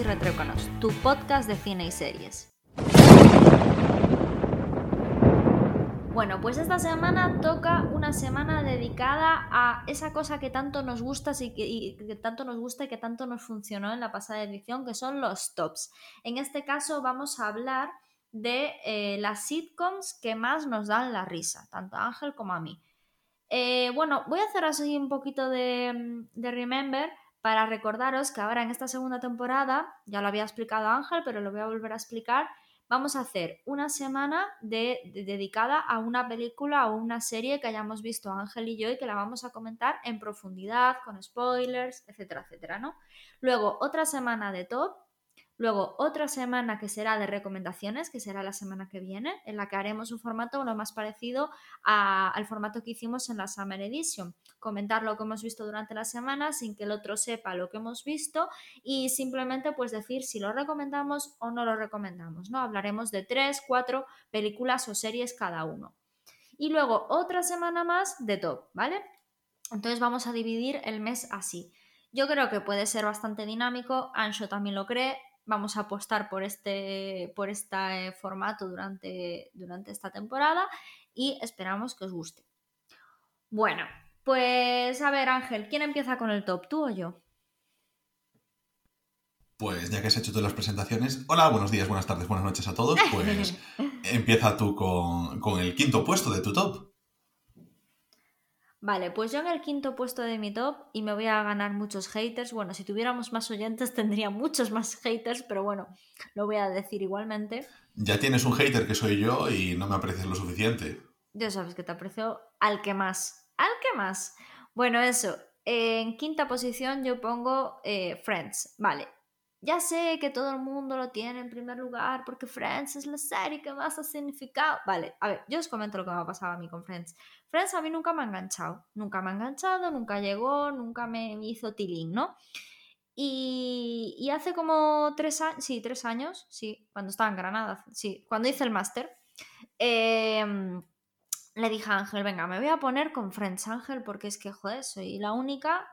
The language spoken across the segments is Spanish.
Y Retrócanos, tu podcast de cine y series. Bueno, pues esta semana toca una semana dedicada a esa cosa que tanto nos gusta y que, tanto nos gusta y que tanto nos funcionó en la pasada edición, que son los tops. En este caso vamos a hablar de eh, las sitcoms que más nos dan la risa, tanto a Ángel como a mí. Eh, bueno, voy a hacer así un poquito de Remember para recordaros que ahora en esta segunda temporada, ya lo había explicado Ángel, pero lo voy a volver a explicar, vamos a hacer una semana dedicada a una película o una serie que hayamos visto Ángel y yo y que la vamos a comentar en profundidad, con spoilers, etcétera, etcétera, ¿no? Luego otra semana de top Luego, otra semana que será de recomendaciones, que será la semana que viene, en la que haremos un formato lo más parecido al formato que hicimos en la Summer Edition. Comentar lo que hemos visto durante la semana sin que el otro sepa lo que hemos visto y simplemente pues decir si lo recomendamos o no lo recomendamos. ¿no? Hablaremos de tres, cuatro películas o series cada uno. Y luego otra semana más de top, ¿vale? Entonces vamos a dividir el mes así. Yo creo que puede ser bastante dinámico, Ancho también lo cree, vamos a apostar por este, por este formato durante, durante esta temporada y esperamos que os guste. Bueno, pues a ver Ángel, ¿quién empieza con el top, tú o yo? Pues ya que has hecho todas las presentaciones, hola, buenos días, buenas tardes, buenas noches a todos, pues empieza tú con, con el quinto puesto de tu top. Vale, pues yo en el quinto puesto de mi top y me voy a ganar muchos haters. Bueno, si tuviéramos más oyentes tendría muchos más haters, pero bueno, lo voy a decir igualmente. Ya tienes un hater que soy yo y no me aprecias lo suficiente. Ya sabes que te aprecio al que más. Al que más. Bueno, eso. En quinta posición yo pongo eh, Friends. Vale, ya sé que todo el mundo lo tiene en primer lugar porque Friends es la serie que más ha significado. Vale, a ver, yo os comento lo que me ha pasado a mí con Friends. Friends a mí nunca me ha enganchado, nunca me ha enganchado, nunca llegó, nunca me hizo tilín, ¿no? Y, hace como tres años, sí, tres años, sí, cuando estaba en Granada, sí, cuando hice el máster, em, le dije a Ángel, venga, me voy a poner con Friends, Ángel, porque es que, joder, soy la única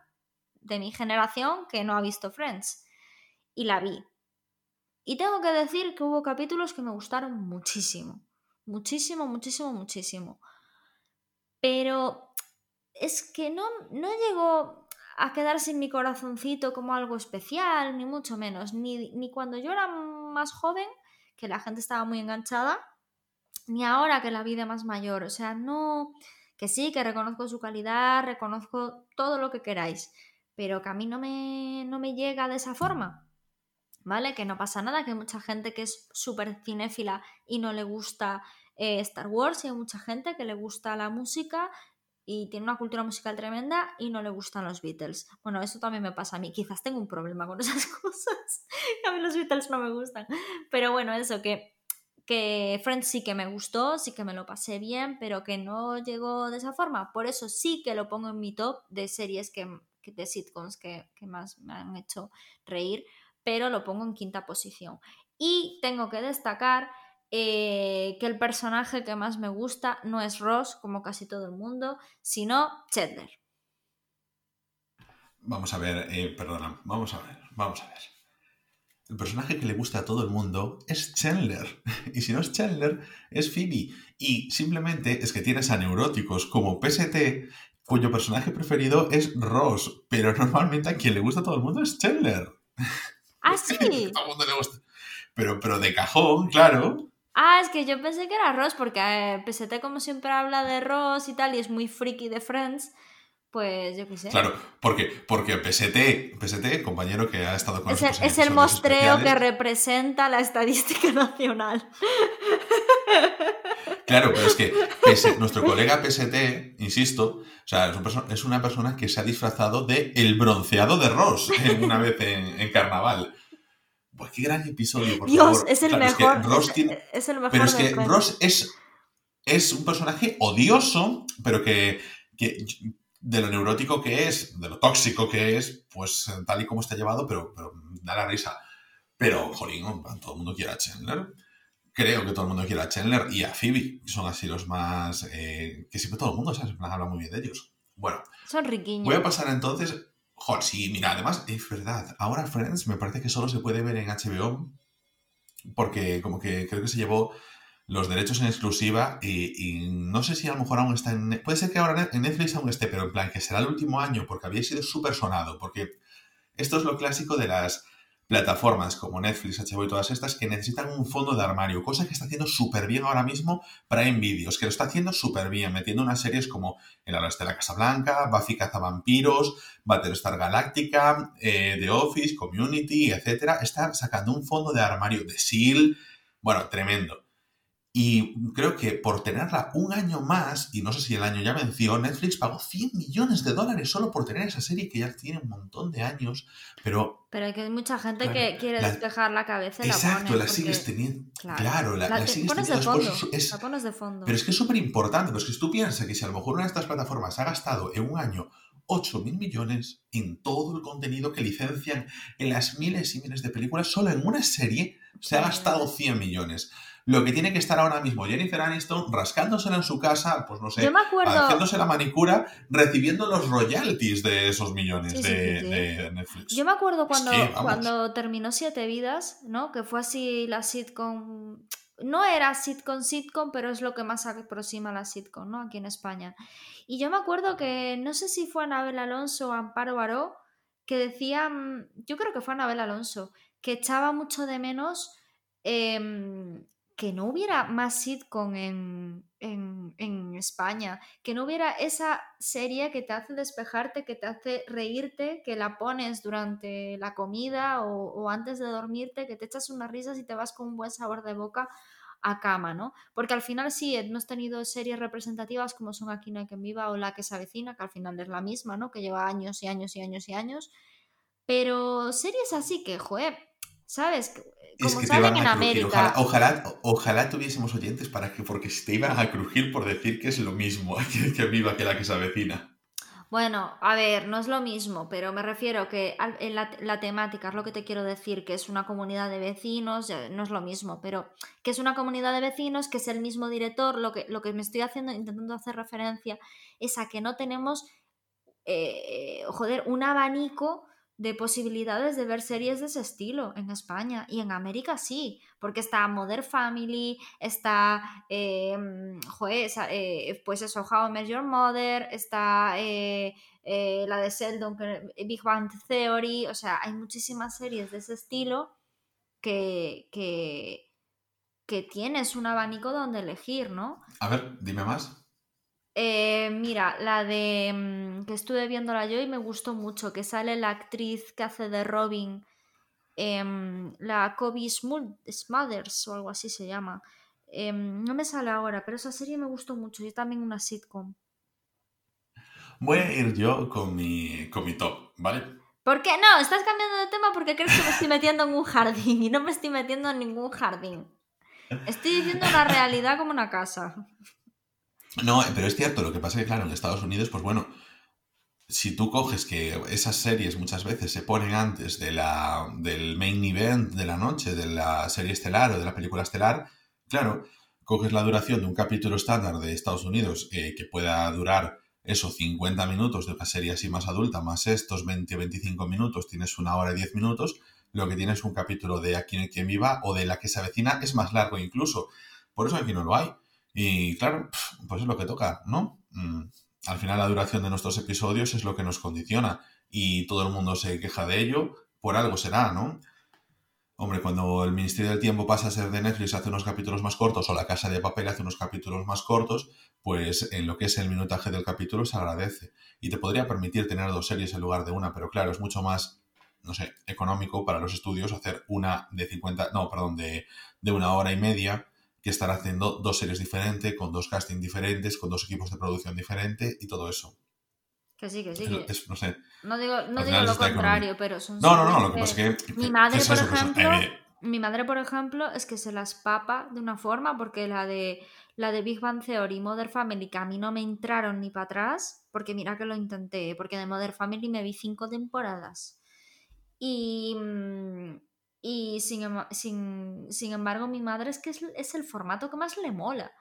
de mi generación que no ha visto Friends y la vi. Y tengo que decir que hubo capítulos que me gustaron muchísimo. Muchísimo, muchísimo, muchísimo. Pero es que no, no llegó a quedarse en mi corazoncito como algo especial, ni mucho menos. Ni, ni cuando yo era más joven, que la gente estaba muy enganchada, ni ahora que la vi de más mayor. O sea, no. Que sí, que reconozco su calidad, reconozco todo lo que queráis, pero que a mí no me, no me llega de esa forma. ¿Vale? Que no pasa nada, que hay mucha gente que es súper cinéfila y no le gusta eh, Star Wars y hay mucha gente que le gusta la música y tiene una cultura musical tremenda y no le gustan los Beatles. Bueno, eso también me pasa a mí. Quizás tengo un problema con esas cosas. a mí los Beatles no me gustan. Pero bueno, eso que que Friends sí que me gustó, sí que me lo pasé bien, pero que no llegó de esa forma. Por eso sí que lo pongo en mi top de series que, de sitcoms que, que más me han hecho reír, pero lo pongo en quinta posición. Y tengo que destacar eh, que el personaje que más me gusta no es Ross, como casi todo el mundo, sino Chandler. Vamos a ver, eh, perdona, vamos a ver, vamos a ver. El personaje que le gusta a todo el mundo es Chandler. Y si no es Chandler, es Phoebe. Y simplemente es que tienes a neuróticos como PST, cuyo personaje preferido es Ross. Pero normalmente a quien le gusta a todo el mundo es Chandler. Ah, sí. Pero, pero de cajón, claro. Ah, es que yo pensé que era Ross, porque eh, PST como siempre habla de Ross y tal, y es muy friki de Friends, pues yo qué sé. Claro, porque, porque PST, PST, compañero que ha estado con es. El, es el mostreo que representa la estadística nacional. Claro, pero es que nuestro colega PST, insisto, o sea, es, una persona que se ha disfrazado de el bronceado de Ross una vez en carnaval. Pues qué gran episodio, por Dios, es el mejor. Es, el mejor. Pero es que Ross es, es un personaje odioso, pero que, de lo neurótico que es, de lo tóxico que es, pues tal y como está llevado, pero, pero da la risa. Pero, jolín, todo el mundo quiere a Chandler. Creo que todo el mundo quiere a Chandler y a Phoebe, que son así los más. Eh, que siempre todo el mundo ¿sabes? habla muy bien de ellos. Bueno, son riquiños. Voy a pasar entonces Joder, sí, mira, además es verdad. Ahora Friends me parece que solo se puede ver en HBO porque como que creo que se llevó los derechos en exclusiva y, no sé si a lo mejor aún está en... Puede ser que ahora en Netflix aún esté, pero en plan que será el último año porque había sido súper sonado, porque esto es lo clásico de las plataformas como Netflix, HBO y todas estas que necesitan un fondo de armario, cosa que está haciendo súper bien ahora mismo Prime Videos, que lo está haciendo súper bien, metiendo unas series como El Alas de la Casa Blanca, Buffy Cazavampiros, Battlestar Galactica, eh, The Office, Community, etc. Está sacando un fondo de armario de SEAL, bueno, tremendo. Y creo que por tenerla un año más, y no sé si el año ya venció, Netflix pagó 100 millones de dólares solo por tener esa serie que ya tiene un montón de años, pero... Pero hay que hay mucha gente que quiere despejar la cabeza y Exacto, la, la sigues teniendo... Claro, la, la, sigues pones teniendo... De después, fondo, es, la pones de fondo. Pero es que es súper importante, porque si tú piensas que si a lo mejor una de estas plataformas ha gastado en un año 8 mil millones en todo el contenido que licencian en las miles y miles de películas, solo en una serie se ha gastado 100 millones lo que tiene que estar ahora mismo Jennifer Aniston rascándosela en su casa, pues no sé, Yo me acuerdo... haciéndose la manicura, recibiendo los royalties de esos millones Sí, de, sí, sí. de Netflix. Yo me acuerdo cuando, que, cuando terminó Siete Vidas, ¿no? Que fue así la sitcom. No era sitcom sitcom, pero es lo que más aproxima a la sitcom, ¿no? Aquí en España. Y yo me acuerdo que, no sé si fue Anabel Alonso o Amparo Baró, que decían, yo creo que fue Anabel Alonso, que echaba mucho de menos em, que no hubiera más sitcom en, en, en España, que no hubiera esa serie que te hace despejarte, que te hace reírte, que la pones durante la comida o, antes de dormirte, que te echas unas risas y te vas con un buen sabor de boca a cama, ¿no? Porque al final sí, hemos tenido series representativas como son Aquí no hay quien viva o La que se avecina, que al final es la misma, ¿no? Que lleva años y años y años y años. Pero series así que, joder, ¿sabes? Es Como que te salen en. América. Ojalá, ojalá, ojalá tuviésemos oyentes para que, porque te iban a crujir por decir que es lo mismo que, que viva que la que se avecina. Bueno, a ver, no es lo mismo, pero me refiero que en la, la temática es lo que te quiero decir, que es una comunidad de vecinos, no es lo mismo, pero que es una comunidad de vecinos, que es el mismo director, lo que, lo que me estoy haciendo, intentando hacer referencia, es a que no tenemos, eh, joder, un abanico de posibilidades de ver series de ese estilo en España y en América sí, porque está Modern Family, está, eh, joder, esa- eh, pues eso, How I Met Your Mother, está eh, eh, la de Sheldon, que- Big Bang Theory, o sea, hay muchísimas series de ese estilo que, que, que tienes un abanico donde elegir, ¿no? A ver, dime más. Eh, mira, la de mm, que estuve viéndola yo y me gustó mucho, que sale la actriz que hace de Robin, em, la Kobe Smulders o algo así se llama. Em, no me sale ahora, pero esa serie me gustó mucho y también una sitcom. Voy a ir yo con mi, con mi top, ¿vale? ¿Por qué? No, estás cambiando de tema porque crees que me estoy metiendo en un jardín y no me estoy metiendo en ningún jardín. Estoy diciendo la realidad como una casa. No, pero es cierto, lo que pasa es que, claro, en Estados Unidos, pues bueno, si tú coges que esas series muchas veces se ponen antes de la, del main event de la noche, de la serie estelar o de la película estelar, claro, coges la duración de un capítulo estándar de Estados Unidos eh, que pueda durar eso, 50 minutos de una serie así más adulta, más estos 20 o 25 minutos, tienes una hora y 10 minutos, lo que tienes un capítulo de Aquí hay quien viva o de La que se avecina es más largo incluso. Por eso aquí no lo hay. Y claro, pues es lo que toca, ¿no? Mm, al final la duración de nuestros episodios es lo que nos condiciona y todo el mundo se queja de ello, por algo será, ¿no? Hombre, cuando el Ministerio del Tiempo pasa a ser de Netflix hace unos capítulos más cortos o La Casa de Papel hace unos capítulos más cortos, pues en lo que es el minutaje del capítulo se agradece. Y te podría permitir tener dos series en lugar de una, pero claro, es mucho más, no sé, económico para los estudios hacer una de 50, no, perdón, de, de una hora y media que estar haciendo dos series diferentes, con dos castings diferentes, con dos equipos de producción diferentes y todo eso. Que sí, que sí. Que- es- no sé. No digo, no lo contrario, pero son No, no, no, lo que pasa es que... Mi madre, es por ejemplo, eh, Mi madre, por ejemplo, es que se las papa de una forma porque la de la de Big Bang Theory y Mother Family que a mí no me entraron ni para atrás, porque mira que lo intenté, porque de Mother Family me vi cinco temporadas. Y, mm, y sin, ema- sin, sin embargo, mi madre es que es, el formato que más le mola.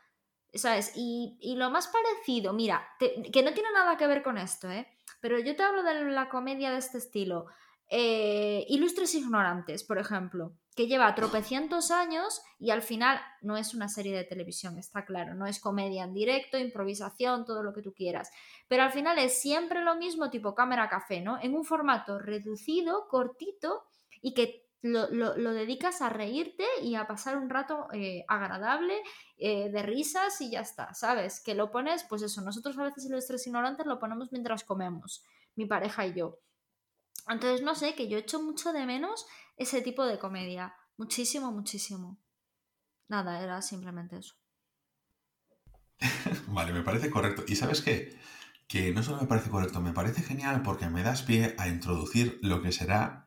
¿Sabes? Y, y lo más parecido, mira, que no tiene nada que ver con esto, ¿eh? pero yo te hablo de la comedia de este estilo. Eh, Ilustres Ignorantes, por ejemplo, que lleva tropecientos años y al final no es una serie de televisión, está claro, no es comedia en directo, improvisación, todo lo que tú quieras, pero al final es siempre lo mismo tipo cámara café, ¿no? En un formato reducido, cortito y que lo, dedicas a reírte y a pasar un rato eh, agradable, eh, de risas y ya está, ¿sabes? Que lo pones, pues eso, nosotros a veces los tres ignorantes lo ponemos mientras comemos, mi pareja y yo. Entonces, no sé, que yo echo mucho de menos ese tipo de comedia. Muchísimo, muchísimo. Nada, era simplemente eso. vale, me parece correcto. ¿Y sabes qué? Que no solo me parece correcto, me parece genial porque me das pie a introducir lo que será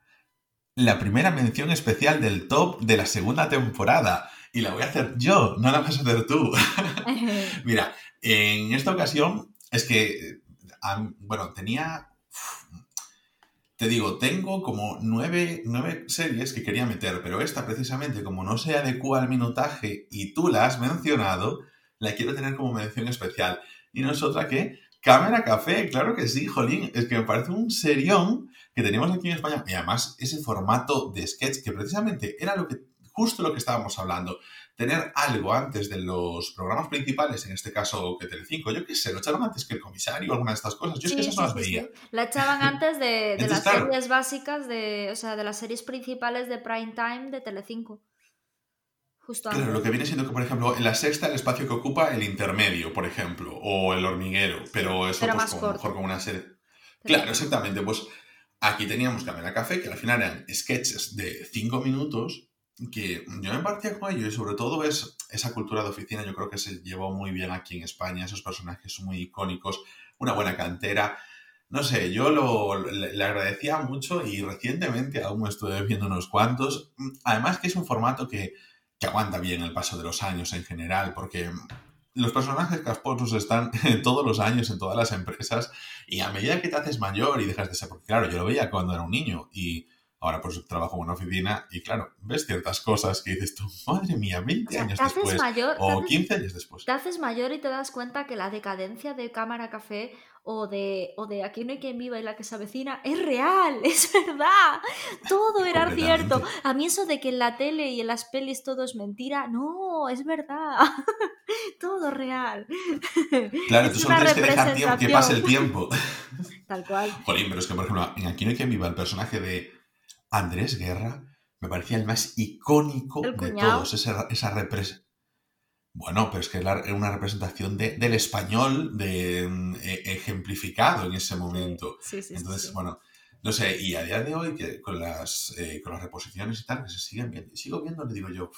la primera mención especial del top de la segunda temporada. Y la voy a hacer yo, no la vas a hacer tú. Mira, en esta ocasión es que, bueno, tenía te digo, tengo como nueve, series que quería meter, pero esta precisamente, como no se adecua al minutaje y tú la has mencionado, la quiero tener como mención especial. Y no es otra que Cámara Café, claro que sí, jolín, es que me parece un serión que tenemos aquí en España. Y además ese formato de sketch que precisamente era lo que, justo lo que estábamos hablando tener algo antes de los programas principales, en este caso que Telecinco, yo qué sé, lo echaban antes que el comisario, alguna de estas cosas. Yo es que esas no las veía. La echaban antes de, las series básicas, de, o sea, de las series principales de prime time de Telecinco. Justo antes. Claro, lo que viene siendo que, por ejemplo, en la sexta el espacio que ocupa el intermedio, por ejemplo, o el hormiguero, pero eso pues con, mejor con una serie. Claro, exactamente. Pues aquí teníamos Camera Café, que al final eran sketches de cinco minutos que yo me partía con ello y sobre todo es esa cultura de oficina, yo creo que se llevó muy bien aquí en España, esos personajes muy icónicos, una buena cantera. No sé, yo lo, le, agradecía mucho y recientemente aún estuve viendo unos cuantos. Además que es un formato que, que aguanta bien el paso de los años en general, porque los personajes casposos están todos los años en todas las empresas y a medida que te haces mayor y dejas de ser, porque claro, yo lo veía cuando era un niño y Ahora pues trabajo en una oficina y claro, ves ciertas cosas que dices tú, madre mía, 20 años después mayor, o 15 años después. Te haces mayor y te das cuenta que la decadencia de Cámara Café o de, o de Aquí no hay quien viva y la que se avecina es real, es verdad. Todo era cierto. A mí eso de que en la tele y en las pelis todo es mentira, no, es verdad. todo real. Claro, tú solo tienes que dejar que pase el tiempo. Tal cual. Jolín, pero es que por ejemplo, en Aquí no hay quien viva el personaje de Andrés Guerra me parecía el más icónico de todos. Esa, esa representación. Bueno, pero es que era una representación del español de, mm, e, ejemplificado en ese momento. Sí, sí, Entonces, bueno, no sé, y a día de hoy, que con las, eh, con las reposiciones y tal, que se siguen viendo, y sigo viendo, le digo yo,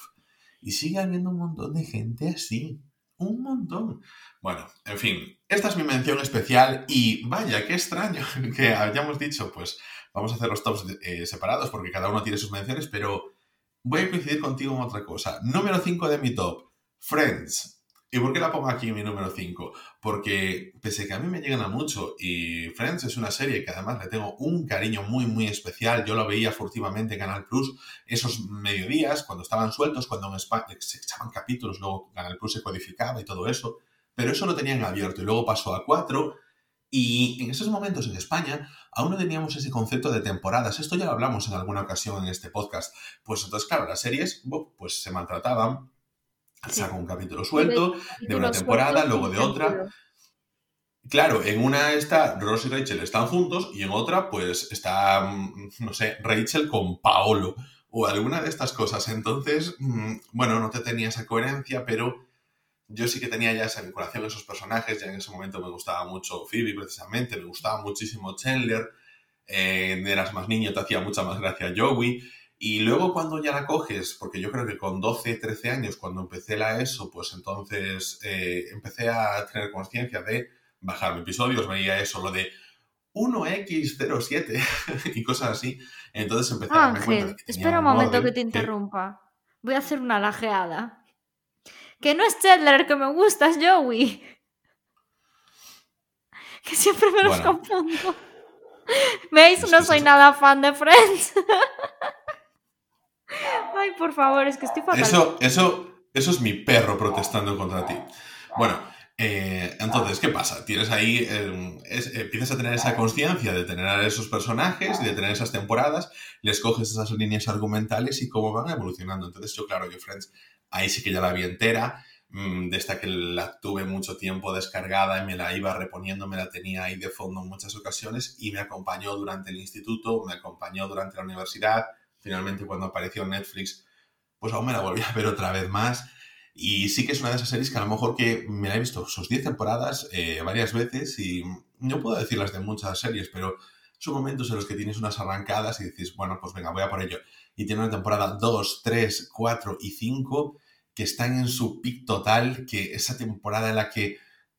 y sigue habiendo un montón de gente así. Un montón. Bueno, en fin, esta es mi mención especial y vaya, qué extraño que hayamos dicho, pues vamos a hacer los tops eh, separados porque cada uno tiene sus menciones, pero voy a coincidir contigo en otra cosa. Número 5 de mi top, Friends. ¿Y por qué la pongo aquí en mi número 5? Porque pese que a mí me llegan a mucho y Friends es una serie que además le tengo un cariño muy muy especial, yo lo veía furtivamente en Canal Plus esos mediodías cuando estaban sueltos, cuando en España se echaban capítulos, luego Canal Plus se codificaba y todo eso, pero eso lo tenían abierto y luego pasó a 4 y en esos momentos en España aún no teníamos ese concepto de temporadas. Esto ya lo hablamos en alguna ocasión en este podcast. Pues entonces, claro, las series pues se maltrataban. Saco un capítulo suelto de una temporada, luego de otra. Claro, en una está Ross y Rachel están juntos y en otra pues está, mm, no sé, Rachel con Paolo o alguna de estas cosas. Entonces, mm, bueno, no te tenía esa coherencia, pero yo sí que tenía ya esa vinculación a esos personajes, ya en ese momento me gustaba mucho Phoebe precisamente, me gustaba muchísimo Chandler, eh, eras más niño, te hacía mucha más gracia Joey, y luego cuando ya la coges, porque yo creo que con 12, 13 años, cuando empecé la ESO, pues entonces eh, empecé a tener conciencia de bajar episodios, veía eso, lo de 1X07 y cosas así, entonces empecé a darme cuenta espera un momento que te interrumpa. Voy a hacer una lajeada. Que no es Chandler que me gusta, es Joey. Que siempre me los confundo. ¿Veis? No soy nada fan de Friends. Por favor, es que estoy fatal. Eso, eso, eso es mi perro protestando contra ti. Bueno, Eh, entonces, ¿qué pasa? Tienes ahí, eh, empiezas a tener esa conciencia de tener a esos personajes y de tener esas temporadas, les coges esas líneas argumentales y cómo van evolucionando. Entonces, yo, claro, yo Friends, ahí sí que ya la vi entera, mm, de esta que la tuve mucho tiempo descargada y me la iba reponiendo, me la tenía ahí de fondo en muchas ocasiones y me acompañó durante el instituto, me acompañó durante la universidad, finalmente cuando apareció Netflix, pues aún me la volví a ver otra vez más y sí que es una de esas series que a lo mejor que me la he visto sus 10 temporadas eh, varias veces y no puedo decirlas de muchas series, pero son momentos en los que tienes unas arrancadas y dices, bueno, pues venga, voy a por ello. Y tiene una temporada 2, 3, 4 y 5 que están en su pic total, que esa temporada en la que,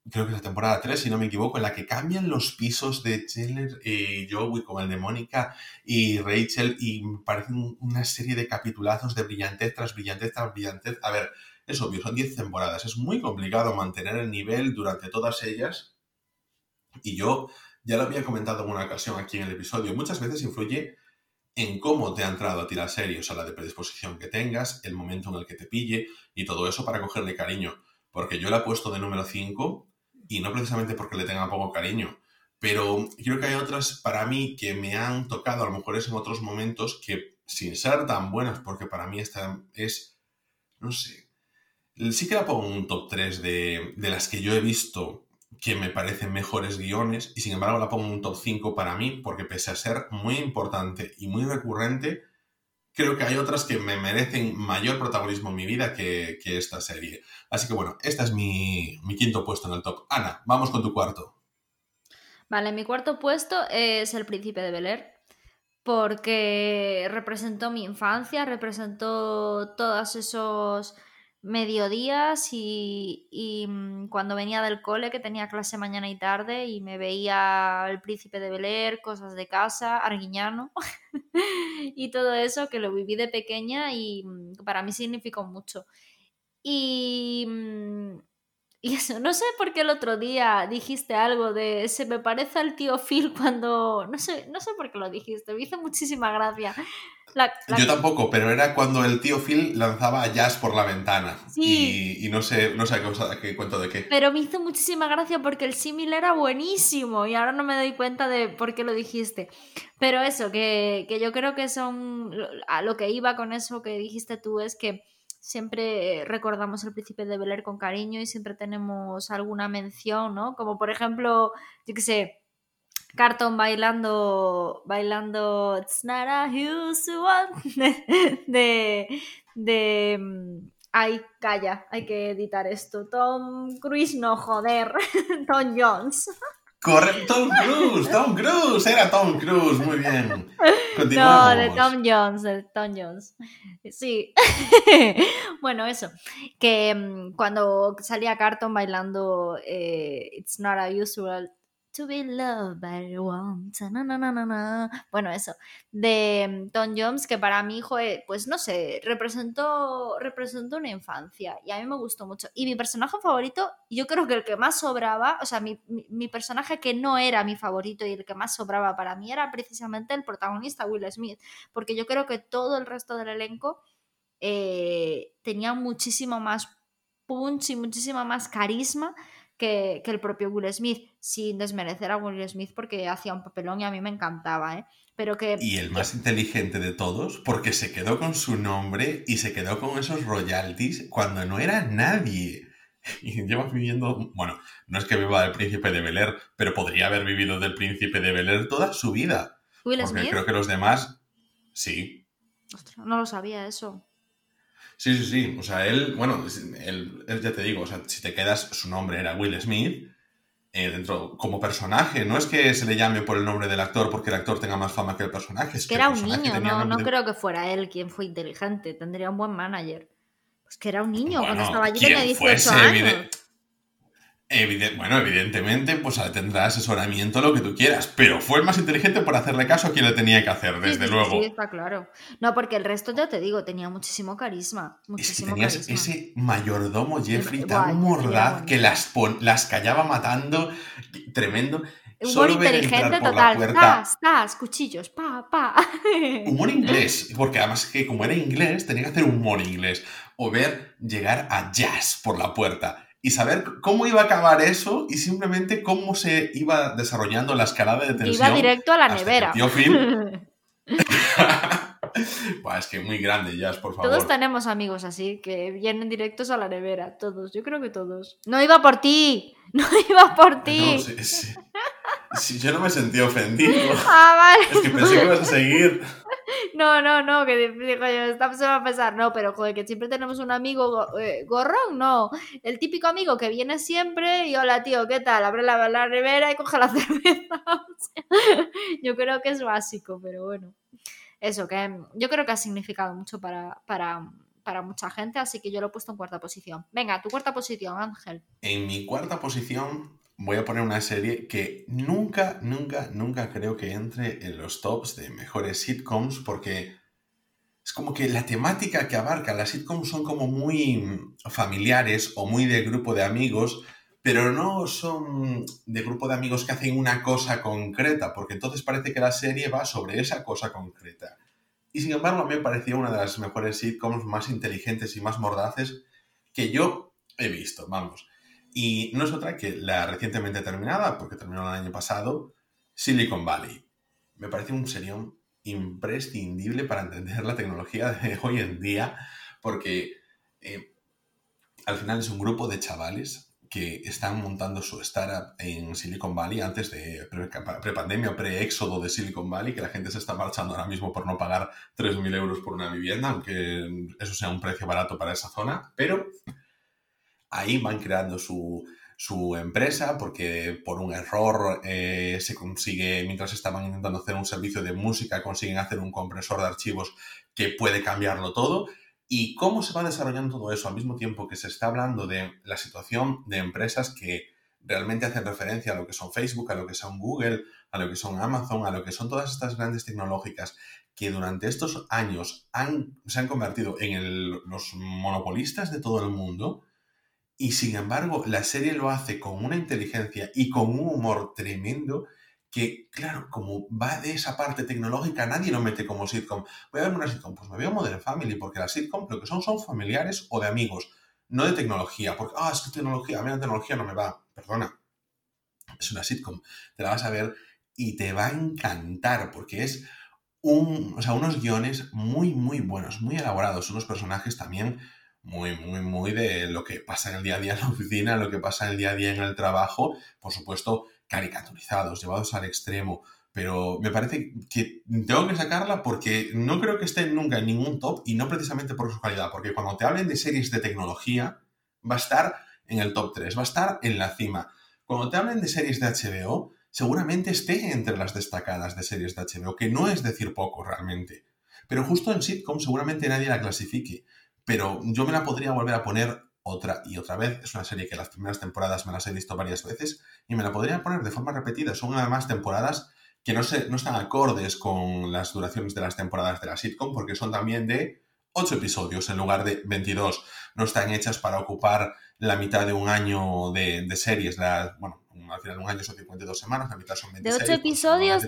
creo que es la temporada 3, si no me equivoco, en la que cambian los pisos de Chandler y Joey como el de Mónica y Rachel y parecen una serie de capitulazos de brillantez tras brillantez tras brillantez. A ver, es obvio, son 10 temporadas. Es muy complicado mantener el nivel durante todas ellas. Y yo ya lo había comentado en una ocasión aquí en el episodio. Muchas veces influye en cómo te ha entrado a ti la serie, o sea, la de predisposición que tengas, el momento en el que te pille y todo eso para cogerle cariño. Porque yo la he puesto de número 5 y no precisamente porque le tenga poco cariño, pero creo que hay otras para mí que me han tocado, a lo mejor es en otros momentos, que sin ser tan buenas, porque para mí esta es, no sé, Sí que la pongo un top 3 de, las que yo he visto que me parecen mejores guiones y sin embargo la pongo un top 5 para mí porque pese a ser muy importante y muy recurrente, creo que hay otras que me merecen mayor protagonismo en mi vida que, esta serie. Así que bueno, este es mi, quinto puesto en el top. Ana, vamos con tu cuarto. Vale, mi cuarto puesto es El Príncipe de Bel Air porque representó mi infancia, representó todos esos mediodías y, mm, cuando venía del cole, que tenía clase mañana y tarde, y me veía El Príncipe de Bel cosas de casa, Arguiñano, y todo eso que lo viví de pequeña y mm, para mí significó mucho. Y mm, y eso, no sé por qué el otro día dijiste algo de se me parece al tío Phil cuando. No sé, no sé por qué lo dijiste, me hizo muchísima gracia. Yo tampoco, pero era cuando el tío Phil lanzaba jazz por la ventana. Y, no sé, no sé qué, qué, cuento de qué. Pero me hizo muchísima gracia porque el símil era buenísimo y ahora no me doy cuenta de por qué lo dijiste. Pero eso, que, que yo creo que son. A lo que iba con eso que dijiste tú es que siempre recordamos el príncipe de Bel con cariño y siempre tenemos alguna mención, ¿no? Como por ejemplo, yo qué sé, Carton bailando, bailando It's not a usual de, de, mm, ay, calla, hay que editar esto. Tom Cruise, no, joder, Tom Jones. Correcto, Tom Cruise, Tom Cruise, era Tom Cruise, muy bien. No, de Tom Jones, de Tom Jones. Sí. bueno, eso. Que mm, cuando salía Carton bailando eh, It's Not a Usual To be loved by everyone. Bueno, eso. De mm, Tom Jones, que para mi hijo, pues no sé, representó, representó una infancia y a mí me gustó mucho. Y mi personaje favorito, yo creo que el que más sobraba, o sea, mi, mi, personaje que no era mi favorito y el que más sobraba para mí era precisamente el protagonista Will Smith, porque yo creo que todo el resto del elenco eh, tenía muchísimo más punch y muchísima más carisma que, el propio Will Smith, sin desmerecer a Will Smith porque hacía un papelón y a mí me encantaba, ¿eh? Pero que... Y el más inteligente de todos, porque se quedó con su nombre y se quedó con esos royalties cuando no era nadie. Y lleva viviendo, bueno, no es que viva del príncipe de Bel Air, pero podría haber vivido del príncipe de Bel Air toda su vida. Will porque creo que los demás, sí. no lo sabía eso. Sí, sí, sí. O sea, él, bueno, él, ya te digo, o sea, si te quedas, su nombre era Will Smith. Eh, dentro, como personaje, no es que se le llame por el nombre del actor porque el actor tenga más fama que el personaje. Es que, era un niño, no, no creo que fuera él quien fue inteligente, tendría un buen manager. Pues que era un niño cuando estaba allí tenía 18 años bueno, evidentemente, pues tendrá asesoramiento, lo que tú quieras, pero fue el más inteligente por hacerle caso a quien le tenía que hacer, desde luego. Sí, está claro. No, porque el resto, ya te digo, tenía muchísimo carisma. Muchísimo es que tenías ese mayordomo Jeffrey tan mordaz que las, las callaba matando, tremendo. Humor inteligente total. Cuchillos, pa, pa. Humor inglés, porque además que como era inglés, tenía que hacer humor inglés. O ver llegar a Jazz por la puerta y saber cómo iba a acabar eso y simplemente cómo se iba desarrollando la escalada de tensión. Iba directo a la nevera. Tío Phil... es que muy grande, ya, por favor. Todos tenemos amigos así, que vienen directos a la nevera, todos, yo creo que todos. No iba por ti, no iba por ti. No, sí, sí. Yo no me sentí ofendido. Ah, vale. Es que pensé que ibas a seguir. No, no, no, que digo yo, se va a pensar, no, pero joder, que siempre tenemos un amigo eh, gorrón, no. El típico amigo que viene siempre y hola tío, ¿qué tal? Abre la, la nevera y coge la cerveza. yo creo que es básico, pero bueno. Eso, que yo creo que ha significado mucho para, para, para mucha gente, así que yo lo he puesto en cuarta posición. Venga, tu cuarta posición, Ángel. En mi cuarta posición voy a poner una serie que nunca, nunca, nunca creo que entre en los tops de mejores sitcoms porque es como que la temática que abarca las sitcoms son como muy familiares o muy de grupo de amigos, pero no son de grupo de amigos que hacen una cosa concreta, porque entonces parece que la serie va sobre esa cosa concreta. Y sin embargo, a mí me pareció una de las mejores sitcoms más inteligentes y más mordaces que yo he visto, vamos. Y no es otra que la recientemente terminada, porque terminó el año pasado, Silicon Valley. Me parece un serión imprescindible para entender la tecnología de hoy en día, porque eh, al final es un grupo de chavales que están montando su startup en Silicon Valley antes de prepandemia o pre-éxodo de Silicon Valley, que la gente se está marchando ahora mismo por no pagar 3.000 euros por una vivienda, aunque eso sea un precio barato para esa zona, pero ahí van creando su, empresa porque por un error eh, se consigue, mientras estaban intentando hacer un servicio de música, consiguen hacer un compresor de archivos que puede cambiarlo todo. ¿Y cómo se va desarrollando todo eso al mismo tiempo que se está hablando de la situación de empresas que realmente hacen referencia a lo que son Facebook, a lo que son Google, a lo que son Amazon, a lo que son todas estas grandes tecnológicas que durante estos años han, se han convertido en los monopolistas de todo el mundo? Y sin embargo, la serie lo hace con una inteligencia y con un humor tremendo que, claro, como va de esa parte tecnológica, nadie lo mete como sitcom. Voy a ver una sitcom, pues me veo Modern Family, porque las sitcom lo que son son familiares o de amigos, no de tecnología. Porque, ah, es que tecnología, a mí la tecnología no me va. Perdona, es una sitcom. Te la vas a ver y te va a encantar, porque es un, o sea, unos guiones muy, muy buenos, muy elaborados, unos personajes también muy, muy, muy de lo que pasa en el día a día en la oficina, lo que pasa en el día a día en el trabajo, por supuesto, caricaturizados, llevados al extremo. Pero me parece que tengo que sacarla porque no creo que esté nunca en ningún top y no precisamente por su calidad, porque cuando te hablen de series de tecnología, va a estar en el top 3, va a estar en la cima. Cuando te hablen de series de HBO, seguramente esté entre las destacadas de series de HBO, que no es decir poco realmente. Pero justo en sitcom seguramente nadie la clasifique pero yo me la podría volver a poner otra y otra vez. Es una serie que las primeras temporadas me las he visto varias veces y me la podría poner de forma repetida. Son además temporadas que no, se, no están acordes con las duraciones de las temporadas de la sitcom porque son también de 8 episodios en lugar de 22. No están hechas para ocupar la mitad de un año de, series. bueno, al final un año son 52 semanas, la mitad son 26. De 8 episodios...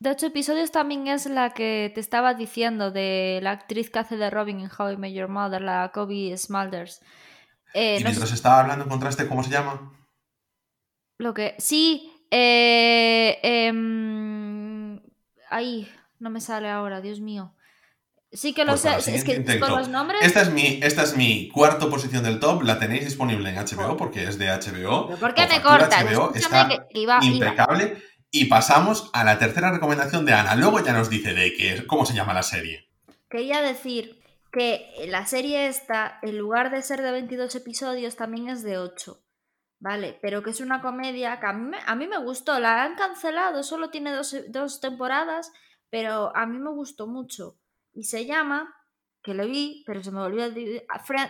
De ocho episodios también es la que te estaba diciendo de la actriz que hace de Robin en How I Met Your Mother, la Kobe Smulders. Eh, y mientras estaba hablando encontraste cómo se llama. Lo que. Sí. Eh, em, ahí. No me sale ahora, Dios mío. Sí que lo pues sé. Es que con los nombres. Esta es, mi, esta es mi cuarta posición del top. La tenéis disponible en HBO porque es de HBO. ¿Por qué me cortas? HBO está impecable. Y pasamos a la tercera recomendación de Ana. Luego ya nos dice de qué, cómo se llama la serie. Quería decir que la serie esta, en lugar de ser de 22 episodios, también es de 8. ¿Vale? Pero que es una comedia que a mí, me gustó. La han cancelado, solo tiene dos, temporadas, pero a mí me gustó mucho. Y se llama, que lo vi, pero se me olvidó,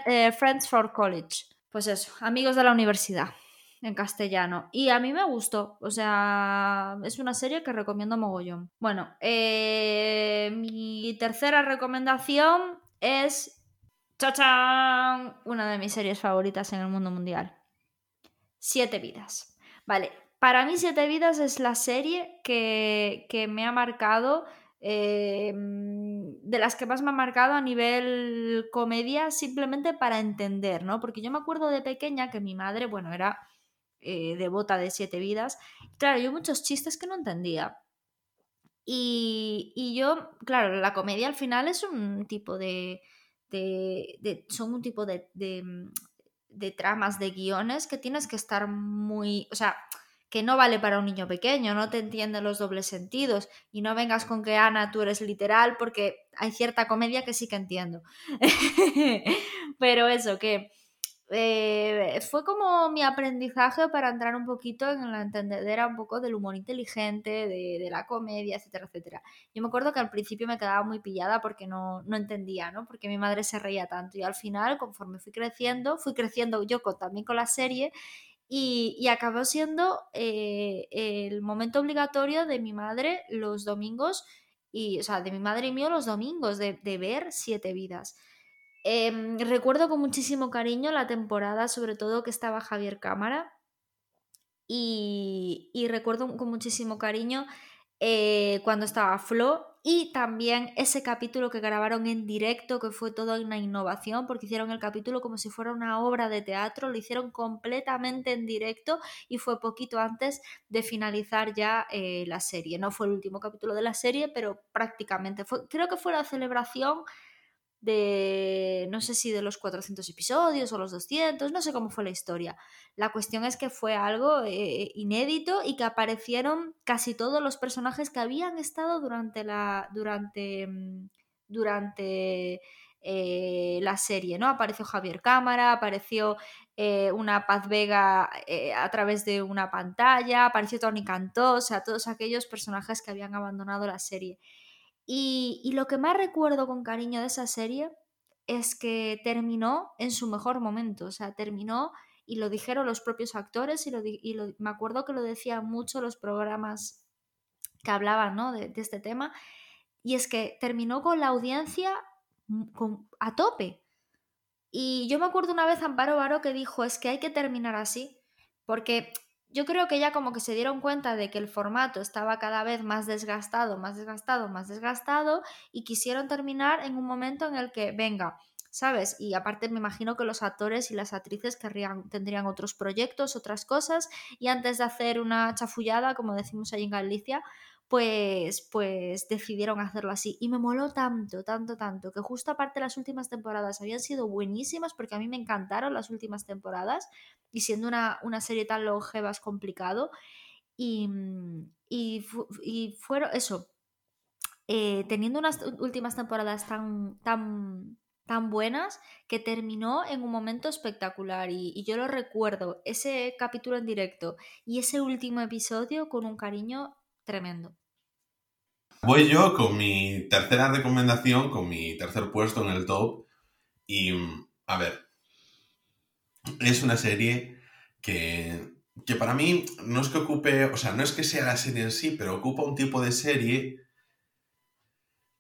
eh, Friends for College. Pues eso, amigos de la universidad en castellano. Y a mí me gustó. O sea, es una serie que recomiendo mogollón. Bueno, eh, mi tercera recomendación es. ¡Chachán! Una de mis series favoritas en el mundo mundial. Siete vidas. Vale, para mí Siete vidas es la serie que, que me ha marcado em, de las que más me ha marcado a nivel comedia, simplemente para entender, ¿no? Porque yo me acuerdo de pequeña que mi madre, bueno, era eh, devota de Siete Vidas. Claro, yo muchos chistes que no entendía. Y, y, yo, claro, la comedia al final es un tipo de. de, son un tipo de, de, de, tramas, de guiones que tienes que estar muy. O sea, que no vale para un niño pequeño, no te entiende los dobles sentidos. Y no vengas con que Ana, tú eres literal, porque hay cierta comedia que sí que entiendo. Pero eso, que eh, fue como mi aprendizaje para entrar un poquito en la entendedera un poco del humor inteligente, de, la comedia, etcétera, etcétera. Yo me acuerdo que al principio me quedaba muy pillada porque no, no entendía, ¿no? Porque mi madre se reía tanto y al final, conforme fui creciendo, fui creciendo yo también con la serie y, y acabó siendo eh, el momento obligatorio de mi madre los domingos, y, o sea, de mi madre y mío los domingos, de, ver Siete Vidas. Em, recuerdo con muchísimo cariño la temporada, sobre todo que estaba Javier Cámara. Y, recuerdo con muchísimo cariño eh, cuando estaba Flo y también ese capítulo que grabaron en directo, que fue toda una innovación, porque hicieron el capítulo como si fuera una obra de teatro, lo hicieron completamente en directo y fue poquito antes de finalizar ya eh, la serie. No fue el último capítulo de la serie, pero prácticamente fue, creo que fue la celebración de, no sé si de los 400 episodios o los 200, no sé cómo fue la historia. La cuestión es que fue algo eh, inédito y que aparecieron casi todos los personajes que habían estado durante la, durante, mm, durante eh, la serie, ¿no? Apareció Javier Cámara, apareció eh, una Paz Vega a través de una pantalla, apareció Tony Cantó, o sea, todos aquellos personajes que habían abandonado la serie. Y, lo que más recuerdo con cariño de esa serie es que terminó en su mejor momento, o sea, terminó y lo dijeron los propios actores y, lo, me acuerdo que lo decían mucho los programas que hablaban ¿no? de, este tema, y es que terminó con la audiencia a tope. Y yo me acuerdo una vez Amparo Baro que dijo, es que hay que terminar así, porque yo creo que ya como que se dieron cuenta de que el formato estaba cada vez más desgastado, más desgastado, más desgastado y quisieron terminar en un momento en el que, venga, ¿sabes? Y aparte me imagino que los actores y las actrices tendrían otros proyectos, otras cosas y antes de hacer una chafullada, como decimos ahí en Galicia, pues, pues decidieron hacerlo así. Y me moló tanto, tanto, tanto, que justo aparte las últimas temporadas habían sido buenísimas, porque a mí me encantaron las últimas temporadas, y siendo una, serie tan longeva es complicado. Y, y, y fueron eso, eh, teniendo unas últimas temporadas tan, tan, tan buenas que terminó en un momento espectacular y, yo lo recuerdo, ese capítulo en directo y ese último episodio con un cariño tremendo. Voy yo con mi tercera recomendación, con mi tercer puesto en el top. Y, a ver, es una serie que, que para mí no es que ocupe, o sea, no es que sea la serie en sí, pero ocupa un tipo de serie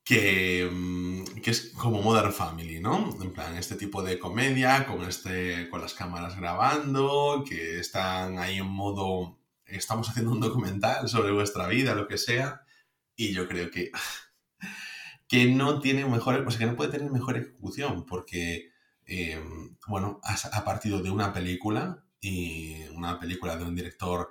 que, que, es como Modern Family, ¿no? En plan, este tipo de comedia, con, este, con las cámaras grabando, que están ahí en modo estamos haciendo un documental sobre vuestra vida, lo que sea, y yo creo que, que no tiene mejor, o sea, que no puede tener mejor ejecución, porque, eh, bueno, ha, partido de una película, y una película de un director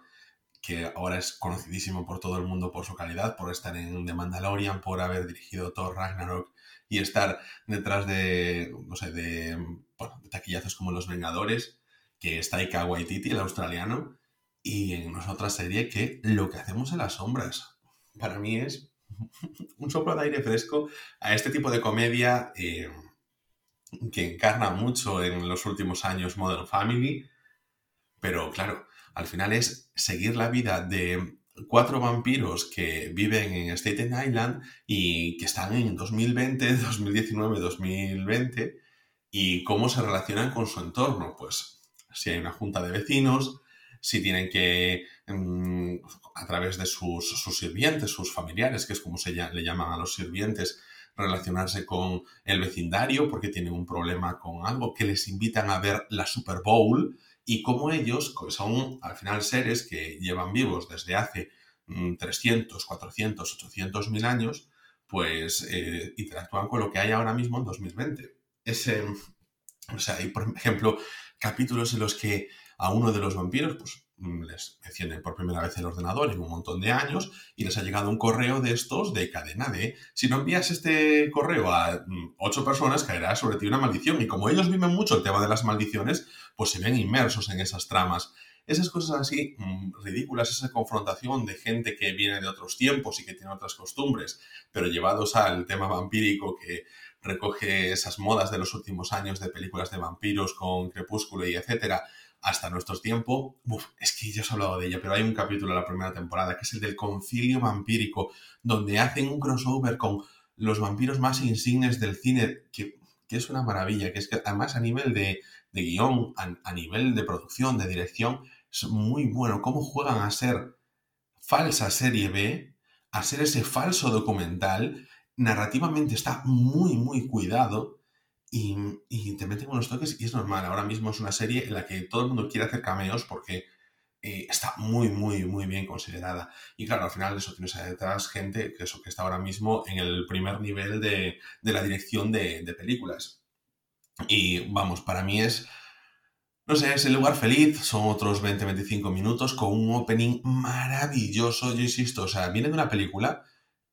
que ahora es conocidísimo por todo el mundo por su calidad, por estar en The Mandalorian, por haber dirigido Thor Ragnarok y estar detrás de, no sé, de, bueno, de taquillazos como Los Vengadores, que está Taika Waititi, el australiano, y en otra serie que lo que hacemos en las sombras. Para mí es un soplo de aire fresco a este tipo de comedia eh, que encarna mucho en los últimos años Modern Family. Pero claro, al final es seguir la vida de cuatro vampiros que viven en Staten Island y que están en 2020, 2019, 2020 y cómo se relacionan con su entorno. Pues si hay una junta de vecinos, si tienen que, a través de sus, sirvientes, sus familiares, que es como se le llaman a los sirvientes, relacionarse con el vecindario porque tienen un problema con algo, que les invitan a ver la Super Bowl y como ellos son al final seres que llevan vivos desde hace 300, 400, 800 mil años, pues eh, interactúan con lo que hay ahora mismo en 2020. Ese, o sea, hay, por ejemplo, capítulos en los que a uno de los vampiros, pues mm, les encienden por primera vez el ordenador en un montón de años y les ha llegado un correo de estos de cadena de si no envías este correo a mm, ocho personas caerá sobre ti una maldición. Y como ellos viven mucho el tema de las maldiciones pues se ven inmersos en esas tramas. Esas cosas así mm, ridículas, esa confrontación de gente que viene de otros tiempos y que tiene otras costumbres, pero llevados al tema vampírico que recoge esas modas de los últimos años de películas de vampiros con Crepúsculo y etcétera, hasta nuestros tiempos, es que ya os he hablado de ella, pero hay un capítulo de la primera temporada que es el del concilio vampírico, donde hacen un crossover con los vampiros más insignes del cine, que, es una maravilla, que es que además a nivel de, guion, a, nivel de producción, de dirección, es muy bueno. Cómo juegan a ser falsa serie B, a ser ese falso documental, narrativamente está muy, muy cuidado y, te meten unos toques y es normal. Ahora mismo es una serie en la que todo el mundo quiere hacer cameos porque eh, está muy, muy, muy bien considerada. Y claro, al final de eso tienes detrás gente que, eso, que está ahora mismo en el primer nivel de, la dirección de, de, películas. Y vamos, para mí es, no sé, es el lugar feliz, son otros 20-25 minutos con un opening maravilloso, yo insisto, o sea, viene de una película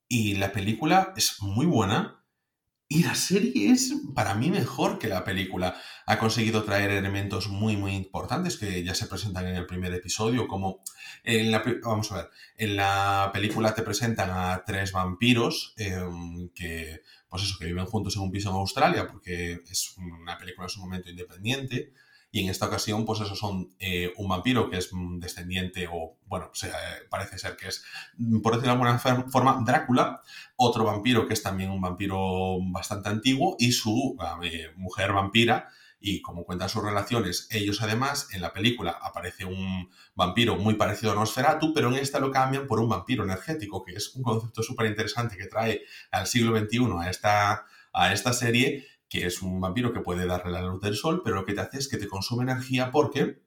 y la película es muy buena y la serie es para mí mejor que la película. Ha conseguido traer elementos muy, muy importantes que ya se presentan en el primer episodio, como en la, vamos a ver, en la película te presentan a tres vampiros em, que, pues eso, que viven juntos en un piso en Australia, porque es una película en su momento independiente. Y en esta ocasión, pues eso son eh, un vampiro que es descendiente, o bueno, parece ser que es, por decirlo de alguna forma, Drácula, otro vampiro que es también un vampiro bastante antiguo, y su eh, mujer vampira, y como cuentan sus relaciones, ellos además, en la película aparece un vampiro muy parecido a Nosferatu, pero en esta lo cambian por un vampiro energético, que es un concepto súper interesante que trae al siglo XXI a esta, a esta serie que es un vampiro que puede darle la luz del sol, pero lo que te hace es que te consume energía porque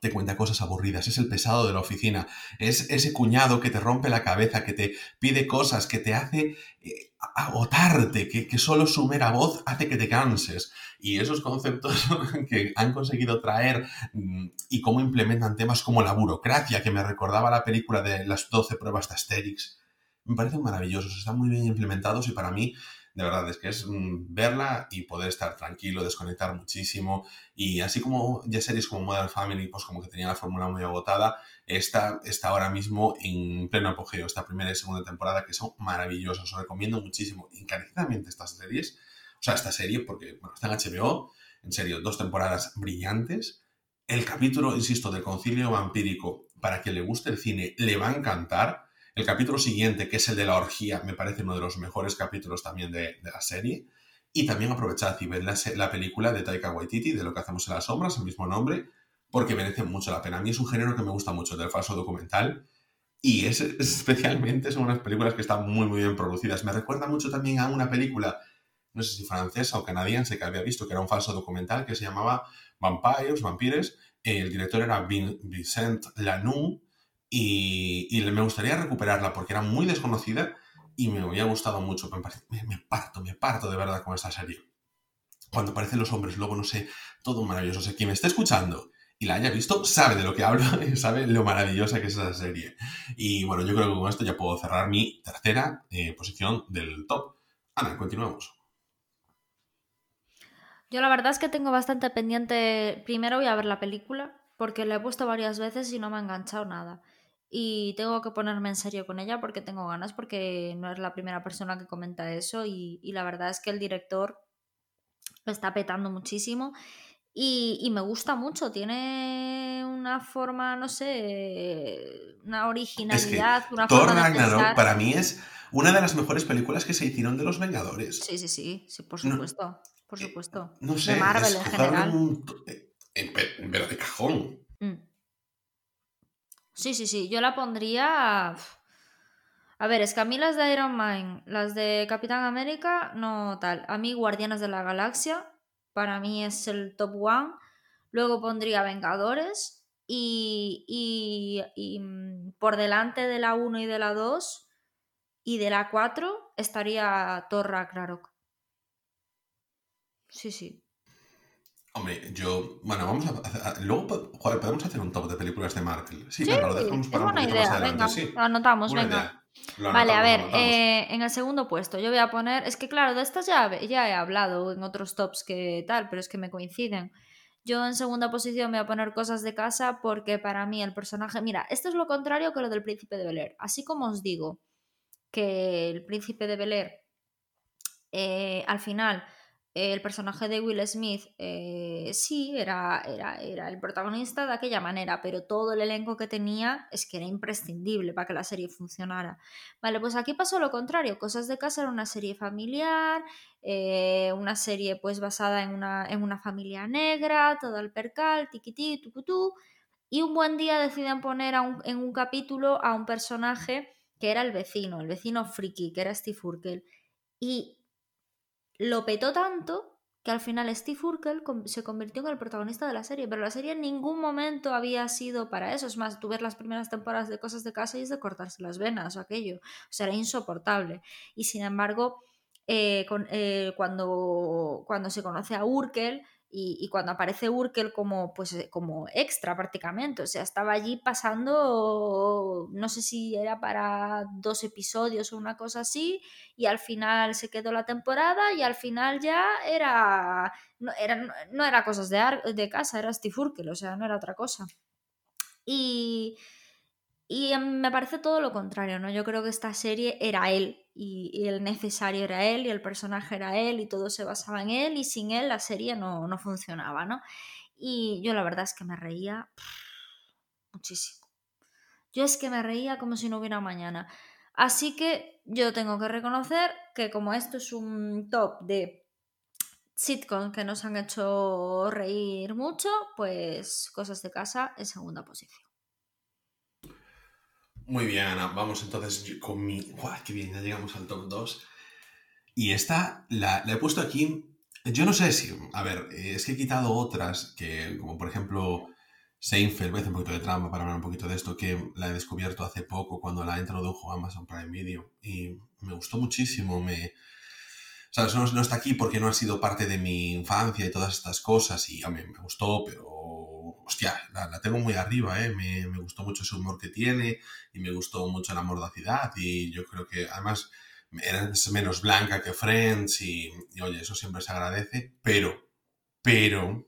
te cuenta cosas aburridas, es el pesado de la oficina, es ese cuñado que te rompe la cabeza, que te pide cosas, que te hace eh, agotarte, que, que, solo su mera voz hace que te canses. Y esos conceptos que han conseguido traer mm, y cómo implementan temas como la burocracia, que me recordaba la película de las 12 pruebas de Asterix, me parecen maravillosos, están muy bien implementados y para mí de verdad, es que es mm, verla y poder estar tranquilo, desconectar muchísimo. Y así como ya series como Modern Family, pues como que tenía la fórmula muy agotada, esta está ahora mismo en pleno apogeo, esta primera y segunda temporada, que son maravillosas. Os recomiendo muchísimo, encarecidamente estas series, o sea, esta serie, porque bueno, está en HBO, en serio, dos temporadas brillantes. El capítulo, insisto, del concilio vampírico, para quien le guste el cine, le va a encantar el capítulo siguiente, que es el de la orgía, me parece uno de los mejores capítulos también de, la serie. Y también aprovechad y ved la, película de Taika Waititi, de lo que hacemos en las sombras, el mismo nombre, porque merece mucho la pena. A mí es un género que me gusta mucho, del falso documental. Y es, especialmente son unas películas que están muy, muy bien producidas. Me recuerda mucho también a una película, no sé si francesa o canadiense, que había visto, que era un falso documental que se llamaba Vampires, Vampires. El director era Vincent Lanoux y, me gustaría recuperarla porque era muy desconocida y me había gustado mucho. Me, parto, me parto de verdad con esta serie. Cuando aparecen los hombres, luego no sé, todo maravilloso. O sea, quien me esté escuchando y la haya visto, sabe de lo que hablo y sabe lo maravillosa que es esa serie. Y bueno, yo creo que con esto ya puedo cerrar mi tercera eh, posición del top. Ana, continuamos. Yo la verdad es que tengo bastante pendiente. Primero voy a ver la película, porque la he puesto varias veces y no me ha enganchado nada y tengo que ponerme en serio con ella porque tengo ganas, porque no es la primera persona que comenta eso y, la verdad es que el director lo está petando muchísimo y, me gusta mucho, tiene una forma, no sé, una originalidad, una Thor Ragnarok para mí es una de las mejores películas que se hicieron de los Vengadores. Sí, sí, sí, sí por supuesto, por eh, supuesto. No sé, de Marvel en general. Eh, pero de cajón. Mm. Sí, sí, sí. Yo la pondría. A ver, es que a mí las de Iron Man, las de Capitán América, no tal. A mí, Guardianes de la Galaxia, para mí es el top one. Luego pondría Vengadores. Y, y, y mm, por delante de la 1 y de la 2 y de la 4 estaría Thor Ragnarok. Sí, sí. Hombre, yo. Bueno, vamos a. luego, joder, podemos hacer un top de películas de Marvel. Sí, Sí, venga, lo dejamos es para un buena más idea. adelante. Venga, sí. lo anotamos, venga. Vale, a ver, eh, en el segundo puesto yo voy a poner, es que claro, de estas ya, he- ya he hablado en otros tops que tal, pero es que me coinciden. Yo en segunda posición voy a poner cosas de casa porque para mí el personaje, mira, esto es lo contrario que lo del príncipe de Bel Air. Así como os digo que el príncipe de Bel Air, eh, al final, el personaje de Will Smith, eh, sí, era, era, era el protagonista de aquella manera, pero todo el elenco que tenía es que era imprescindible para que la serie funcionara. Vale, pues aquí pasó lo contrario. Cosas de casa era una serie familiar, eh, una serie pues basada en una, en una familia negra, todo el percal, tiquití, tucutú. Y un buen día deciden poner en un capítulo a un personaje que era el vecino, el vecino friki, que era Steve Urkel. Y lo petó tanto que al final Steve Urkel se convirtió en el protagonista de la serie, pero la serie en ningún momento había sido para eso. Es más, tú ves las primeras temporadas de Cosas de Casa y es de cortarse las venas o aquello. O sea, era insoportable. Y sin embargo, eh, eh, cuando, cuando se conoce a Urkel y, cuando aparece Urkel como, pues, eh, como extra prácticamente, o sea, estaba allí pasando, no sé si era para dos episodios o una cosa así, y al final se quedó la temporada y al final ya era no era, no era cosas de, de casa, era Steve Urkel, o sea, no era otra cosa. Y, y em, me parece todo lo contrario, ¿no? Yo creo que esta serie era él y, el necesario era él y el personaje era él y todo se basaba en él y sin él la serie no, no funcionaba, ¿no? Y yo la verdad es que me reía muchísimo. Yo es que me reía como si no hubiera mañana. Así que yo tengo que reconocer que como esto es un top de sitcoms que nos han hecho reír mucho, pues cosas de casa en segunda posición. Muy bien, Ana. Vamos entonces con mi. ¡Guau, qué bien! Ya llegamos al top 2. Y esta la, he puesto aquí. Yo no sé si. A ver, eh, es que he quitado otras que, como por ejemplo, Seinfeld. Voy a hacer un poquito de trampa para hablar un poquito de esto, que la he descubierto hace poco cuando la introdujo Amazon Prime Video. Y me gustó muchísimo. Me. O sea, no, no está aquí porque no ha sido parte de mi infancia y todas estas cosas. Y a mí me gustó, pero. Hostia, la, la tengo muy arriba, ¿eh? Me, me gustó mucho ese humor que tiene y me gustó mucho la mordacidad y yo creo que además es menos blanca que Friends y, oye, eso siempre se agradece, pero, pero,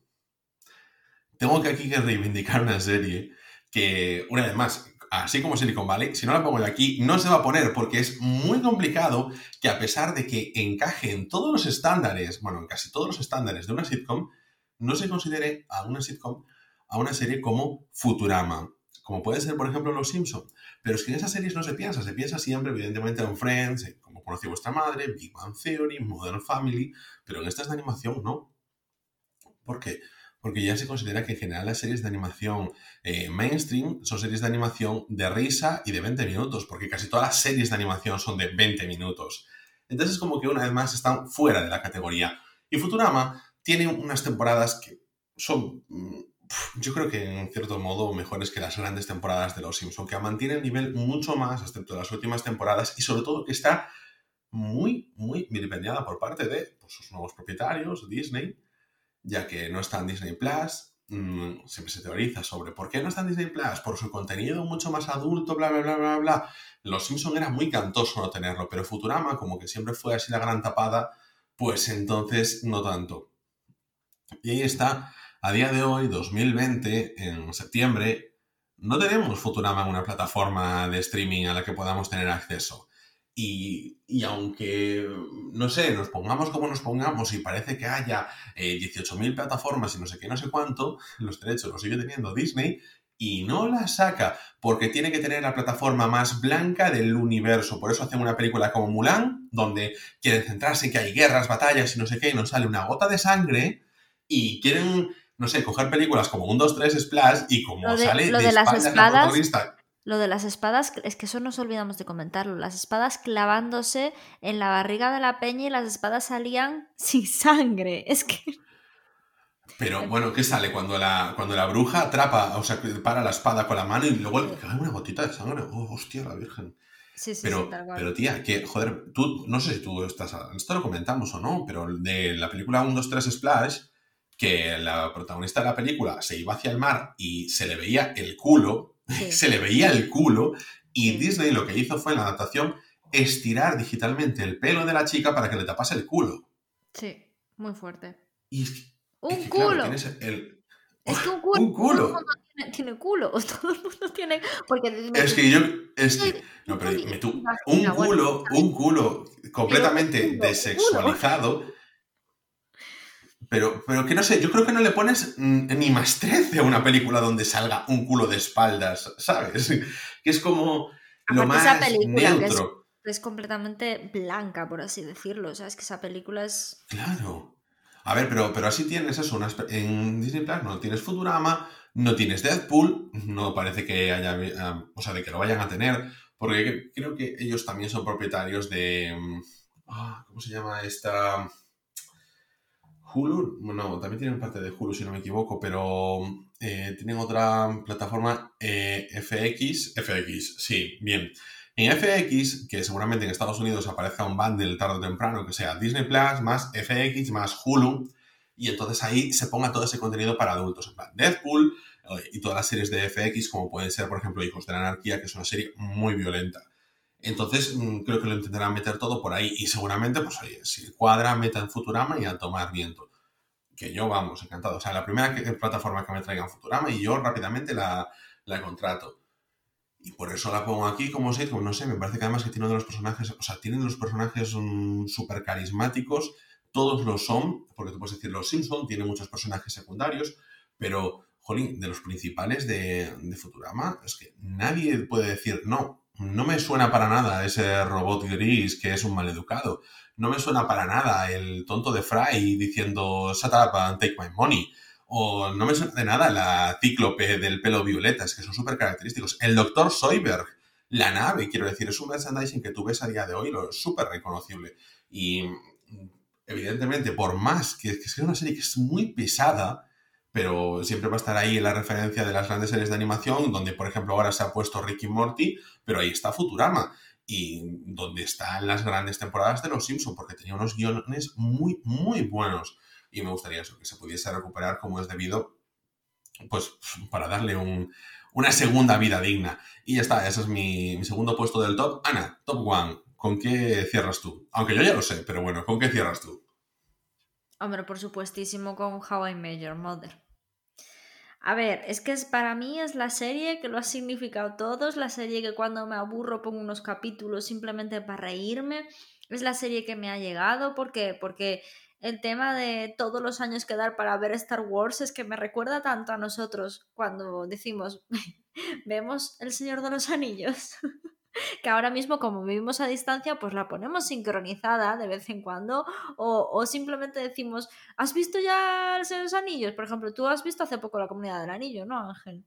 tengo que aquí que reivindicar una serie que, una vez más, así como Silicon Valley, si no la pongo yo aquí, no se va a poner porque es muy complicado que a pesar de que encaje en todos los estándares, bueno, en casi todos los estándares de una sitcom, no se considere a una sitcom, a una serie como Futurama, como puede ser, por ejemplo, Los Simpsons. Pero es que en esas series no se piensa, se piensa siempre, evidentemente, en Friends, en Como conocí vuestra madre, Big Bang Theory, Modern Family, pero en estas de animación no. ¿Por qué? Porque ya se considera que en general las series de animación eh, mainstream son series de animación de risa y de 20 minutos, porque casi todas las series de animación son de 20 minutos. Entonces, como que una vez más están fuera de la categoría. Y Futurama tiene unas temporadas que son yo creo que en cierto modo mejores que las grandes temporadas de Los Simpson, que mantiene el nivel mucho más, excepto las últimas temporadas, y sobre todo que está muy, muy vilipendiada por parte de pues, sus nuevos propietarios, Disney, ya que no está en Disney Plus. Mmm, siempre se teoriza sobre por qué no está en Disney Plus, por su contenido mucho más adulto, bla, bla, bla, bla, bla. Los Simpson era muy cantoso no tenerlo, pero Futurama, como que siempre fue así la gran tapada, pues entonces no tanto. Y ahí está a día de hoy, 2020, en septiembre, no tenemos Futurama en una plataforma de streaming a la que podamos tener acceso. Y, y aunque, no sé, nos pongamos como nos pongamos y parece que haya eh, 18.000 plataformas y no sé qué, no sé cuánto, los derechos los sigue teniendo Disney y no la saca porque tiene que tener la plataforma más blanca del universo. Por eso hacen una película como Mulan, donde quieren centrarse en que hay guerras, batallas y no sé qué, y no sale una gota de sangre y quieren no sé, coger películas como un 2, 3 Splash y como de, sale lo de, de las espadas, la lo de las espadas, es que eso nos olvidamos de comentarlo, las espadas clavándose en la barriga de la peña y las espadas salían sin sangre, es que... Pero bueno, ¿qué sale? Cuando la, cuando la bruja atrapa, o sea, para la espada con la mano y luego le cae una gotita de sangre. Oh, hostia, la virgen. Sí, sí, Pero, sí, tal cual. pero tía, que, joder, tú, no sé si tú estás, esto lo comentamos o no, pero de la película 1, 2, 3 Splash, que la protagonista de la película se iba hacia el mar y se le veía el culo, Sí. se le veía el culo, y. Disney lo que hizo fue en la adaptación estirar digitalmente el pelo de la chica para que le tapase el culo. Sí, muy fuerte. Y es que, es ¡Un claro, culo! tienes el- Es que un culo. Un culo. Todo el mundo tiene, tiene culo. Todo el mundo tiene. Porque Es que yo, es que, no, pero dime tú, un culo, un culo completamente desexualizado. Pero, pero que no sé, yo creo que no le pones mm, ni más 13 a una película donde salga un culo de espaldas, ¿sabes? Que es como lo Aparte esa más película, que es- neutro. es completamente blanca, por así decirlo. O sea, es que esa película es. Claro. A ver, pero, pero así tienes eso. una espe- en Disney Plus no tienes Futurama, no tienes Deadpool, no parece que haya. eh, o sea, de que lo vayan a tener, porque cre- creo que ellos también son propietarios de. mm, ah, ¿Cómo se llama esta? Hulu. No, también tienen parte de Hulu, si no me equivoco, pero eh, tienen otra plataforma eh, FX. FX, sí, bien. En FX, que seguramente en Estados Unidos aparezca un bundle tarde o temprano, que sea Disney Plus más FX más Hulu, y entonces ahí se ponga todo ese contenido para adultos, en plan Deadpool eh, y todas las series de FX, como pueden ser, por ejemplo, Hijos de la Anarquía, que es una serie muy violenta. Entonces, mm, creo que lo intentarán meter todo por ahí, y seguramente, pues oye, si cuadra, metan Futurama y a tomar viento. Que yo, vamos, encantado. O sea, la primera que- plataforma que me traigan Futurama y yo rápidamente la, la contrato. Y por eso la pongo aquí como sitcom, no sé, me parece que además que tiene uno de los personajes, o sea, tienen los personajes súper carismáticos, todos lo son, porque tú puedes decir, los Simpson tiene muchos personajes secundarios, pero, jolín, de los principales de, de Futurama, es que nadie puede decir, no, no me suena para nada ese robot gris que es un maleducado, no me suena para nada el tonto de Fry diciendo, shut up and take my money, o no me suena de nada la cíclope del pelo violeta, es que son súper característicos. El doctor Soyberg, la nave, quiero decir, es un merchandising que tú ves a día de hoy, lo es súper reconocible. Y evidentemente, por más que, que sea una serie que es muy pesada, pero siempre va a estar ahí la referencia de las grandes series de animación, donde por ejemplo ahora se ha puesto Ricky Morty, pero ahí está Futurama. Y donde están las grandes temporadas de Los Simpson, porque tenía unos guiones muy, muy buenos y me gustaría eso, que se pudiese recuperar como es debido, pues para darle un, una segunda vida digna. Y ya está, ese es mi, mi, segundo puesto del top. Ana, top one, ¿con qué cierras tú? Aunque yo ya lo sé, pero bueno, ¿con qué cierras tú? Hombre, por supuestísimo con How I Met Your Mother. A ver, es que para mí es la serie que lo ha significado todo, es la serie que cuando me aburro pongo unos capítulos simplemente para reírme, es la serie que me ha llegado, ¿por qué? Porque el tema de todos los años que dar para ver Star Wars es que me recuerda tanto a nosotros cuando decimos, vemos El Señor de los Anillos, que ahora mismo como vivimos a distancia, pues la ponemos sincronizada de vez en cuando, o, o, simplemente decimos, ¿has visto ya los Anillos? Por ejemplo, tú has visto hace poco la Comunidad del Anillo, ¿no, Ángel?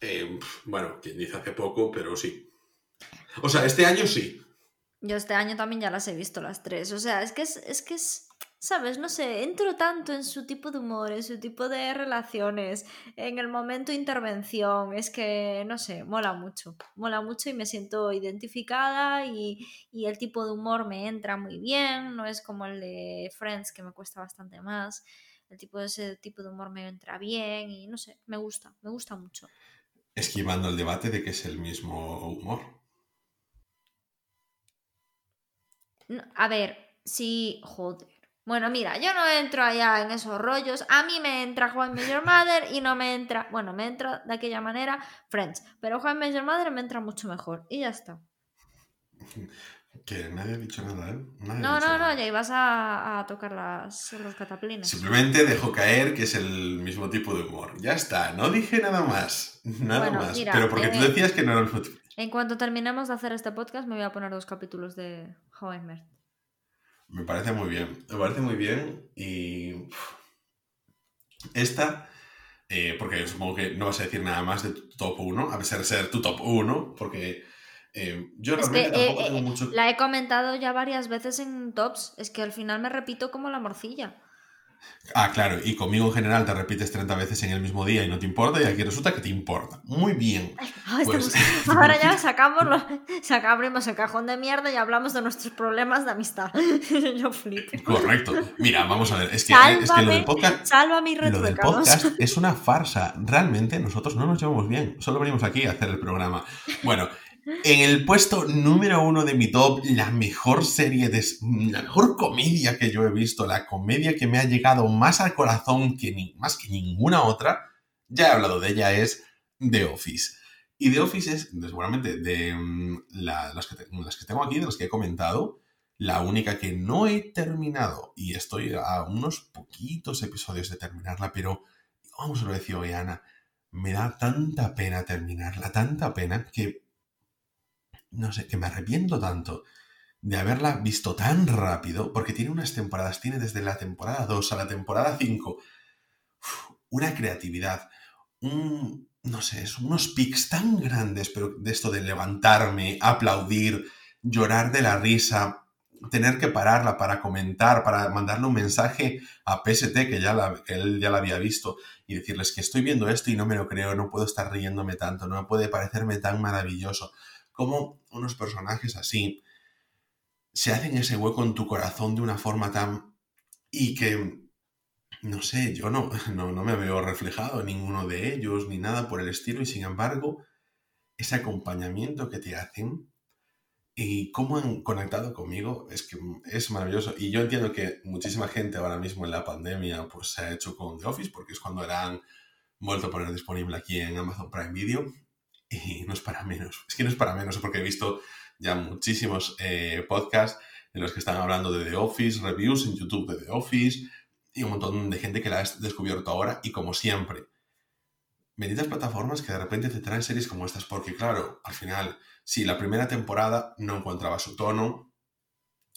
Eh, bueno, quien dice hace poco, pero sí. O sea, este año sí. Yo este año también ya las he visto las tres. O sea, es que es, es que es, ¿sabes? No sé, entro tanto en su tipo de humor, en su tipo de relaciones, en el momento de intervención. Es que, no sé, mola mucho. Mola mucho y me siento identificada y, y el tipo de humor me entra muy bien. No es como el de Friends, que me cuesta bastante más. El tipo de ese tipo de humor me entra bien y no sé, me gusta, me gusta mucho. Esquivando el debate de que es el mismo humor. A ver, sí, joder. Bueno, mira, yo no entro allá en esos rollos. A mí me entra Juan Major Mother y no me entra. Bueno, me entra de aquella manera Friends. Pero Juan Major Mother me entra mucho mejor. Y ya está. Que nadie ha dicho nada, ¿eh? Nadie no, no, nada. no, ya ibas a, a tocar las, los cataplines. Simplemente dejo caer que es el mismo tipo de humor. Ya está, no dije nada más. Nada bueno, más. Mira, Pero porque eh, tú decías que no era el mismo tipo. En cuanto terminemos de hacer este podcast, me voy a poner dos capítulos de How I Met. Me parece muy bien. Me parece muy bien. Y. Esta. Eh, porque supongo que no vas a decir nada más de tu top 1, a pesar de ser tu top 1, porque eh, yo es realmente que, tampoco eh, tengo eh, mucho. La he comentado ya varias veces en tops. Es que al final me repito como la morcilla. Ah, claro, y conmigo en general te repites 30 veces en el mismo día y no te importa, y aquí resulta que te importa. Muy bien. Ay, Pues- Ahora ya sacamos, lo... saca- abrimos el cajón de mierda y hablamos de nuestros problemas de amistad. Yo flipo. Correcto. Mira, vamos a ver, es que, es que lo del podcast... Salva mis Lo del podcast es una farsa. Realmente nosotros no nos llevamos bien. Solo venimos aquí a hacer el programa. Bueno, en el puesto número uno de mi top, la mejor serie. La mejor comedia que yo he visto, la comedia que me ha llegado más al corazón que más que ninguna otra, ya he hablado de ella, es The Office. Y The Office es, seguramente, de mm, la- las, que tengo aquí, de las que he comentado, la única que no he terminado, y estoy a unos poquitos episodios de terminarla, pero vamos lo decía hoy Ana, me da tanta pena terminarla, tanta pena que, no sé, que me arrepiento tanto de haberla visto tan rápido, porque tiene unas temporadas, tiene desde la temporada 2 a la temporada 5 uf, una creatividad, un, no sé, unos pics tan grandes, pero de esto de levantarme, aplaudir, llorar de la risa, tener que pararla para comentar, para mandarle un mensaje a PST que, ya él ya la había visto y decirles que estoy viendo esto y no me lo creo, no puedo estar riéndome tanto, no puede parecerme tan maravilloso. Como unos personajes así se hacen ese hueco en tu corazón de una forma tan... y que, no sé, yo no, no, no me veo reflejado en ninguno de ellos ni nada por el estilo y sin embargo, ese acompañamiento que te hacen y cómo han conectado conmigo es que es maravilloso. Y yo entiendo que muchísima gente ahora mismo en la pandemia pues se ha hecho con The Office porque es cuando la han vuelto a poner disponible aquí en Amazon Prime Video. Y no es para menos. Es que no es para menos porque he visto ya muchísimos eh, podcasts en los que están hablando de The Office, reviews en YouTube de The Office y un montón de gente que la ha descubierto ahora. Y como siempre, benditas plataformas que de repente te traen series como estas porque claro, al final si la primera temporada no encontraba su tono,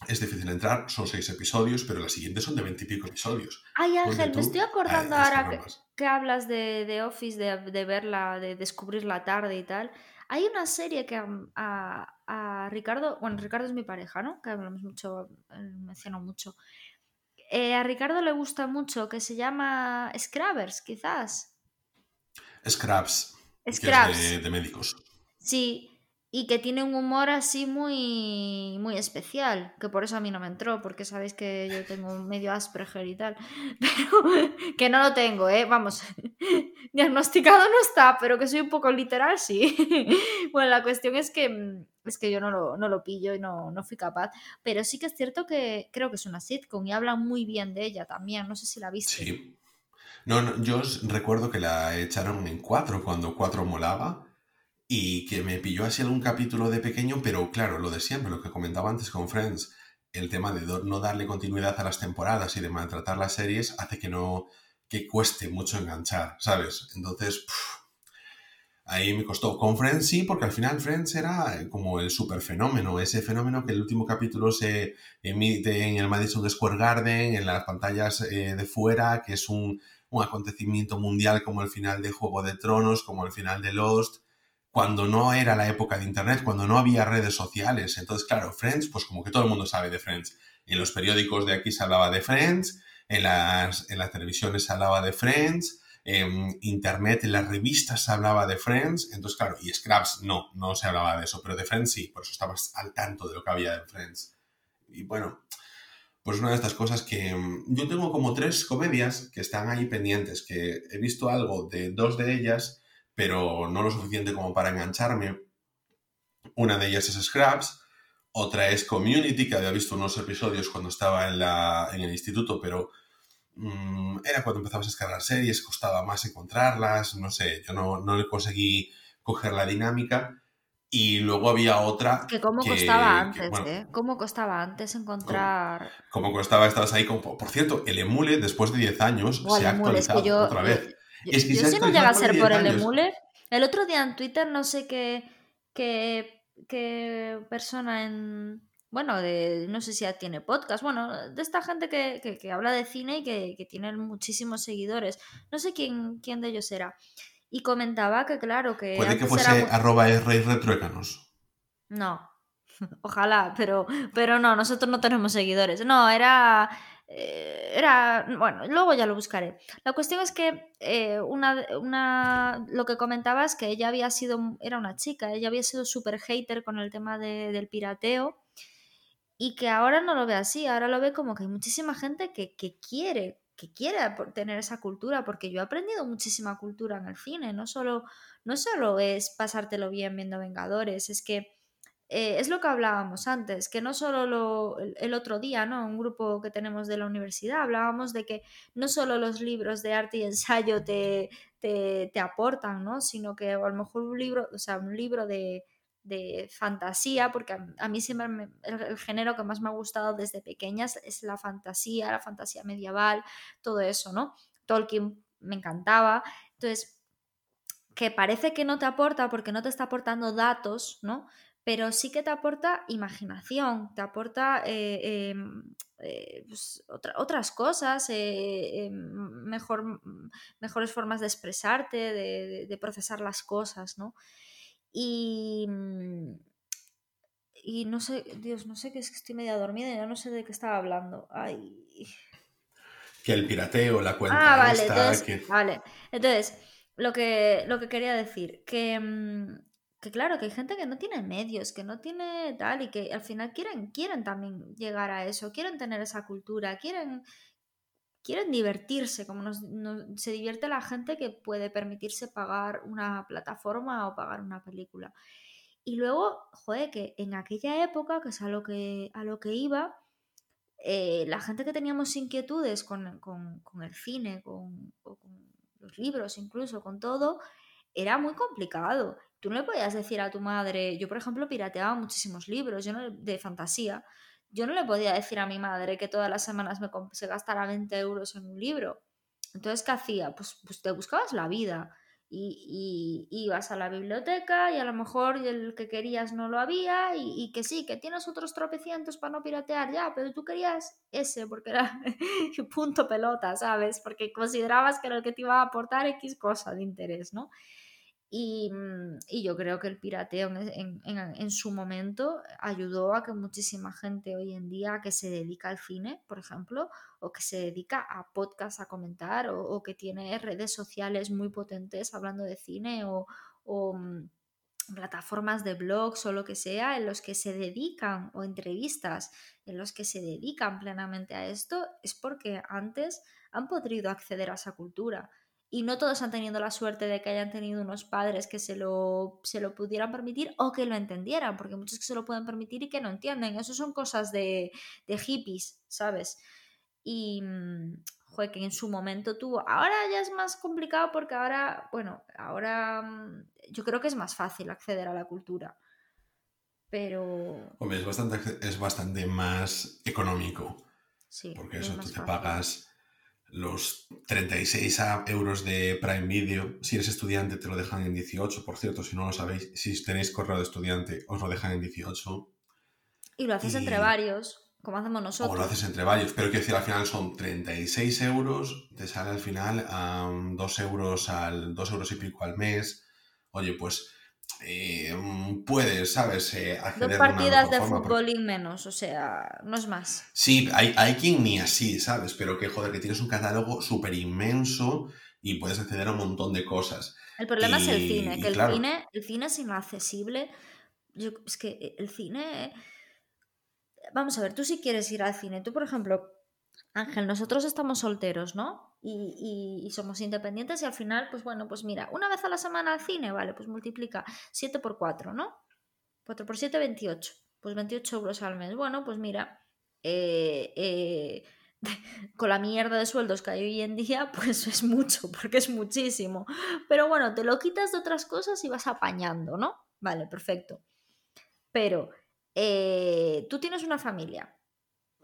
es difícil entrar, son seis episodios, pero las siguientes son de veintipico episodios. Ay, Ángel, tú me estoy acordando ahora que, hablas de, de Office, de, de verla, de descubrir la tarde y tal. Hay una serie que a, a- a Ricardo, bueno, Ricardo es mi pareja, ¿no? Que hablamos mucho, eh, menciono mucho. Eh, a Ricardo le gusta mucho, que se llama Scrabbers, quizás. Scraps, que es Scraps. de, de médicos. Sí, y que tiene un humor así muy, muy especial, que por eso a mí no me entró, porque sabéis que yo tengo medio Asperger y tal, pero que no lo tengo, ¿eh? Vamos, diagnosticado no está, pero que soy un poco literal, sí. Bueno, la cuestión es que, mm, es que yo no lo, no lo pillo y no, no fui capaz, pero sí que es cierto que creo que es una sitcom y hablan muy bien de ella también, no sé si la viste. Sí. No, no, yo os recuerdo que la echaron en cuatro cuando cuatro molaba y que me pilló así algún capítulo de pequeño, pero claro, lo de siempre, lo que comentaba antes con Friends, el tema de no darle continuidad a las temporadas y de maltratar las series hace que no, que cueste mucho enganchar, ¿sabes? Entonces, ahí me costó. Con Friends sí, porque al final Friends era eh, como el super fenómeno, ese fenómeno que el último capítulo se emite en el Madison Square Garden, en las pantallas eh, de fuera, que es un, un acontecimiento mundial como el final de Juego de Tronos, como el final de Lost, cuando no era la época de Internet, cuando no había redes sociales. Entonces, claro, Friends, pues como que todo el mundo sabe de Friends. En los periódicos de aquí se hablaba de Friends, en las, en las televisiones se hablaba de Friends, en Internet, en las revistas se hablaba de Friends. Entonces, claro, y Scraps no, no se hablaba de eso, pero de Friends sí, por eso estabas al tanto de lo que había de Friends. Y bueno, pues una de estas cosas que yo tengo como tres comedias que están ahí pendientes, que he visto algo de dos de ellas, pero no lo suficiente como para engancharme. Una de ellas es Scraps, otra es Community, que había visto unos episodios cuando estaba en, la, en el instituto, pero mm, era cuando empezabas a descargar series, costaba más encontrarlas, no sé, yo no, no le conseguí coger la dinámica. Y luego había otra Que cómo que- costaba que, antes, bueno, ¿eh? Cómo costaba antes encontrar... como costaba, estabas ahí. Como, por cierto, el emule, después de 10 años, se ha emule, es que actualizado yo, otra vez. Yo- Es que yo se ha si no llega a ser por por 10 el años. emule. El otro día en Twitter no sé qué, qué, qué persona en... Bueno, de, no sé si ya tiene podcast. Bueno, de esta gente que, que- que habla de cine y que, que tienen muchísimos seguidores. No sé quién, quién de ellos era. Y comentaba que, claro, que... Puede que fuese muy- arroba retruécanos. No, ojalá, pero, pero no, nosotros no tenemos seguidores. No, era, era, bueno, luego ya lo buscaré. La cuestión es que eh, una, una, lo que comentabas, que ella había sido, era una chica, ella había sido súper hater con el tema de, del pirateo y que ahora no lo ve así, ahora lo ve como que hay muchísima gente que, que quiere que quiere tener esa cultura, porque yo he aprendido muchísima cultura en el cine, no solo, no solo es pasártelo bien viendo Vengadores, es que eh, es lo que hablábamos antes, que no solo lo, el, otro día, ¿no? Un grupo que tenemos de la universidad, hablábamos de que no solo los libros de arte y ensayo te, te, te aportan, ¿no? Sino que a lo mejor un libro, o sea, un libro de, de fantasía, porque a, mí siempre el, género que más me ha gustado desde pequeñas es la fantasía, la fantasía medieval, todo eso, ¿no? Tolkien me encantaba. Entonces, que parece que no te aporta porque no te está aportando datos, ¿no? Pero sí que te aporta imaginación, te aporta eh, em, eh, pues, otras cosas, eh, em, mejor, mejores formas de expresarte, de, de procesar las cosas, ¿no? Y, mm, y no sé, Dios, no sé, que es que estoy media dormida y ya no sé de qué estaba hablando. Ay. Que el pirateo, la cuenta ah, vale, entonces, vale. Entonces, lo que, lo que quería decir, que, mm, que claro, que hay gente que no tiene medios, que no tiene tal, y que al final quieren, quieren también llegar a eso, quieren tener esa cultura, quieren, quieren divertirse, como se divierte la gente que puede permitirse pagar una plataforma o pagar una película. Y luego, joder, que en aquella época, que es a lo que, a lo que iba, eh, la gente que teníamos inquietudes con, el cine, con, con, los libros, incluso con todo, era muy complicado. Tú no le podías decir a tu madre, yo por ejemplo pirateaba muchísimos libros yo de fantasía, yo no le podía decir a mi madre que todas las semanas me se gastara 20 euros en un libro. Entonces, ¿qué hacía? Pues, pues te buscabas la vida y, ibas a la biblioteca y a lo mejor el que querías no lo había y, que sí, que tienes otros tropecientos para no piratear ya, pero tú querías ese porque era punto pelota, ¿sabes? Porque considerabas que era el que te iba a aportar X cosa de interés, ¿no? Mm, y, yo creo que el pirateo en, su momento ayudó a que muchísima gente hoy en día que se dedica al cine, por ejemplo, o que se dedica a podcast a comentar, o, que tiene redes sociales muy potentes hablando de cine, o, mm, plataformas de blogs o lo que sea, en los que se dedican, o entrevistas en los que se dedican plenamente a esto, es porque antes han podido acceder a esa cultura y no todos han tenido la suerte de que hayan tenido unos padres que se lo, se lo pudieran permitir o que lo entendieran, porque muchos que se lo pueden permitir y que no entienden. Eso son cosas de, de hippies, ¿sabes? Y, mm, joder, que en su momento tuvo. Ahora ya es más complicado porque ahora, bueno, ahora mm, yo creo que es más fácil acceder a la cultura. Pero. Hombre, es bastante, es bastante más económico. Sí. Porque eso, tú te pagas los 36 euros de Prime Video, si eres estudiante te lo dejan en 18, por cierto, si no lo sabéis, si tenéis correo de estudiante os lo dejan en 18. Y lo haces entre varios, como hacemos nosotros. O lo haces entre varios, pero quiero decir, al final son 36 euros, te sale al final a 2 euros al 2 euros y pico al mes. Oye, pues eh, puedes, ¿sabes? Eh, Dos partidas de, fútbol y menos, o sea, no es más. Sí, hay, hay quien ni así, ¿sabes? Pero que joder, que tienes un catálogo súper inmenso y puedes acceder a un montón de cosas. El problema es el cine, que el, cine, el cine es inaccesible. Yo, es que el cine... Vamos a ver, tú si quieres ir al cine, tú por ejemplo, Ángel, nosotros estamos solteros, ¿no? y, somos independientes y al final, pues bueno, pues mira, una vez a la semana al cine, vale, pues multiplica 7 por 4, ¿no? 4 por 7, 28. Pues 28 euros al mes. Bueno, pues mira, eh, eh, con la mierda de sueldos que hay hoy en día, pues es mucho, porque es muchísimo. Pero bueno, te lo quitas de otras cosas y vas apañando, ¿no? Vale, perfecto. Pero eh, tú tienes una familia,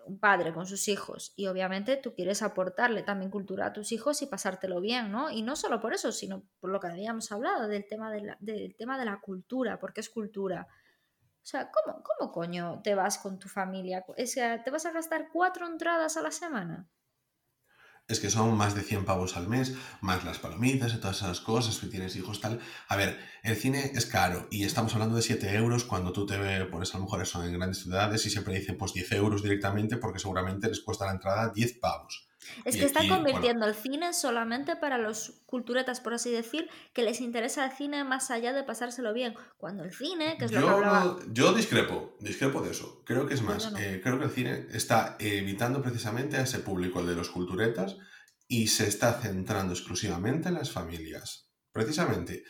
un padre con sus hijos y obviamente tú quieres aportarle también cultura a tus hijos y pasártelo bien, ¿no? Y no solo por eso, sino por lo que habíamos hablado del tema de la, del tema de la cultura, porque es cultura. O sea, ¿cómo, ¿cómo coño te vas con tu familia? O sea, ¿te vas a gastar cuatro entradas a la semana? Es que son más de 100 pavos al mes, más las palomitas y todas esas cosas, que tienes hijos, tal. A ver, el cine es caro y estamos hablando de 7 euros cuando tú te pones a lo mejor eso en grandes ciudades y siempre dicen pues 10 euros directamente porque seguramente les cuesta la entrada 10 pavos. Es Y que están aquí, bueno, convirtiendo el cine solamente para los culturetas, por así decir, que les interesa el cine más allá de pasárselo bien. Cuando el cine, que es lo que Yo, hablaba. yo discrepo, discrepo de eso. Creo que es más, yo no. eh, creo que el cine está evitando precisamente a ese público, el de los culturetas, y se está centrando exclusivamente en las familias. Precisamente,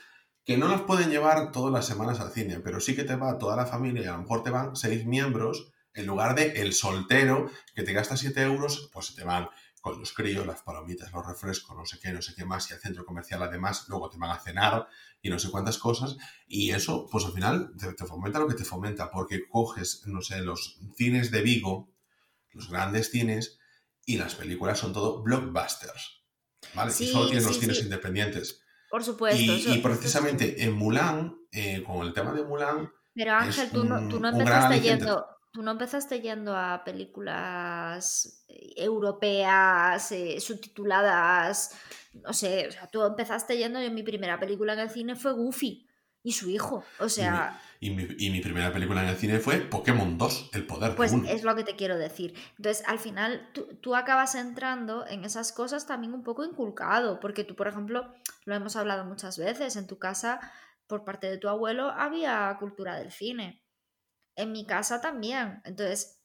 que no las pueden llevar todas las semanas al cine, pero sí que te va toda la familia y a lo mejor te van seis miembros en lugar de el soltero que te gasta 7 euros, pues te van con los críos, las palomitas, los refrescos, no sé qué, no sé qué más, y al centro comercial además, luego te van a cenar y no sé cuántas cosas, y eso, pues al final te, te fomenta lo que te fomenta, porque coges, no sé, los cines de Vigo, los grandes cines, y las películas son todo blockbusters, ¿vale? Sí, y solo tienes los cines sí. independientes. Por supuesto. Y, eso- y eso precisamente en Mulan, eh, con el tema de Mulan, Pero Ángel, tú no, tú no empezaste yendo. Tú no empezaste yendo a películas eh, europeas, eh, subtituladas, no sé, o sea, tú empezaste yendo, yo mi primera película en el cine fue Goofy y su hijo, o sea, y mi, y mi primera película en el cine fue Pokémon 2, El Poder pues de es lo que te quiero decir. Entonces, al final, tú, tú acabas entrando en esas cosas también un poco inculcado, porque tú, por ejemplo, lo hemos hablado muchas veces, en tu casa, por parte de tu abuelo, había cultura del cine. En mi casa también. Entonces,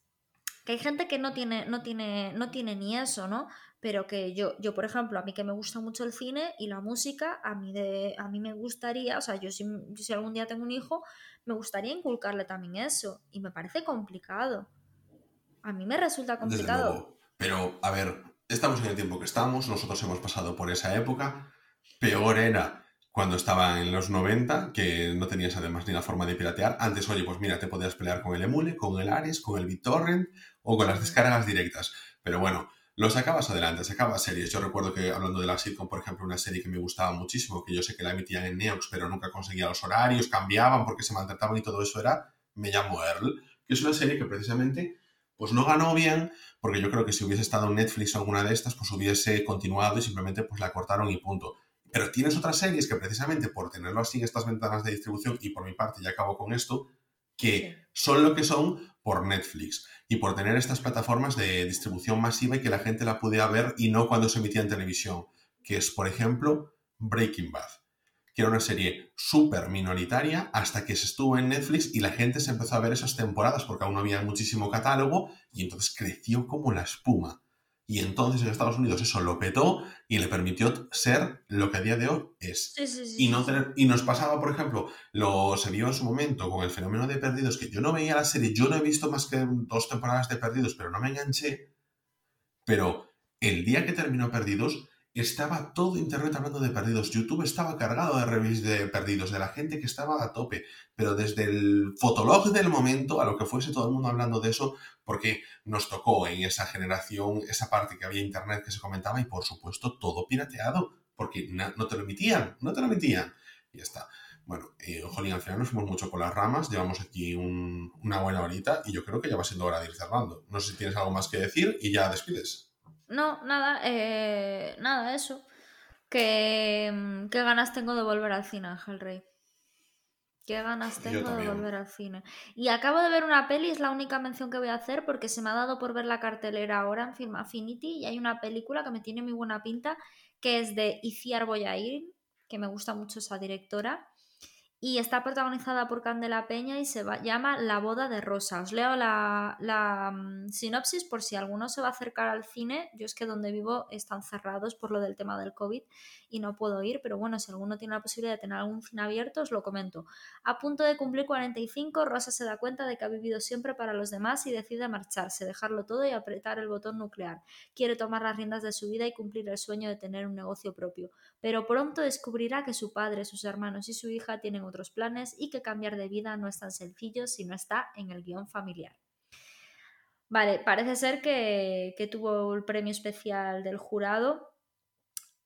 que hay gente que no tiene, no tiene, no tiene ni eso, ¿no? Pero que yo, yo, por ejemplo, a mí que me gusta mucho el cine y la música, a mí, de, a mí me gustaría, o sea, yo si, yo si algún día tengo un hijo, me gustaría inculcarle también eso. Y me parece complicado. A mí me resulta complicado. luego. Pero, a ver, estamos en el tiempo que estamos, nosotros hemos pasado por esa época. Peor era cuando estaba en los 90, que no tenías además ni la forma de piratear. Antes, oye, pues mira, te podías pelear con el Emule, con el Ares, con el BitTorrent o con las descargas directas. Pero bueno, lo sacabas adelante, sacabas series. Yo recuerdo que hablando de la sitcom, por ejemplo, una serie que me gustaba muchísimo, que yo sé que la emitían en Neox, pero nunca conseguía los horarios, cambiaban porque se maltrataban y todo eso era Me llamo Earl, que es una serie que precisamente pues no ganó bien, porque yo creo que si hubiese estado en Netflix o alguna de estas, pues hubiese continuado y simplemente pues la cortaron y punto. Pero tienes otras series que precisamente por tenerlo así en estas ventanas de distribución, y por mi parte ya acabo con esto, que Sí. son lo que son por Netflix y por tener estas plataformas de distribución masiva y que la gente la pudiera ver y no cuando se emitía en televisión, que es, por ejemplo, Breaking Bad, que era una serie súper minoritaria hasta que se estuvo en Netflix y la gente se empezó a ver esas temporadas porque aún no había muchísimo catálogo y entonces creció como la espuma. Y entonces en Estados Unidos eso lo petó y le permitió ser lo que a día de hoy es. Sí, sí, sí. Y, no tener, y nos pasaba, por ejemplo, lo se vio en su momento con el fenómeno de Perdidos, que yo no veía la serie, yo no he visto más que dos temporadas de Perdidos, pero no me enganché. Pero el día que terminó Perdidos, estaba todo Internet hablando de Perdidos. YouTube estaba cargado de reviews de Perdidos, de la gente que estaba a tope. Pero desde el fotolog del momento a lo que fuese todo el mundo hablando de eso, porque nos tocó en esa generación, esa parte que había Internet que se comentaba y por supuesto todo pirateado, porque no te lo emitían, no te lo emitían. Y ya está. Bueno, eh, jolín, al final nos fuimos mucho por las ramas, llevamos aquí un- una buena horita y yo creo que ya va siendo hora de ir cerrando. No sé si tienes algo más que decir y ya despides. No, nada, eh, nada, eso. Que, mm, ¿Qué ganas tengo de volver al cine, Ángel Rey? ¿Qué ganas tengo de volver al cine? Y acabo de ver una peli, es la única mención que voy a hacer porque se me ha dado por ver la cartelera ahora en Film Affinity y hay una película que me tiene muy buena pinta que es de Iciar Boyain, que me gusta mucho esa directora. Y está protagonizada por Candela Peña y se llama La boda de Rosa. Os leo la, la, mm, sinopsis por si alguno se va a acercar al cine. Yo es que donde vivo están cerrados por lo del tema del COVID y no puedo ir, pero bueno, si alguno tiene la posibilidad de tener algún cine abierto, os lo comento. A punto de cumplir 45, Rosa se da cuenta de que ha vivido siempre para los demás y decide marcharse, dejarlo todo y apretar el botón nuclear. Quiere tomar las riendas de su vida y cumplir el sueño de tener un negocio propio pero pronto descubrirá que su padre, sus hermanos y su hija tienen otros planes y que cambiar de vida no es tan sencillo si no está en el guion familiar. Vale, parece ser que, que tuvo el premio especial del jurado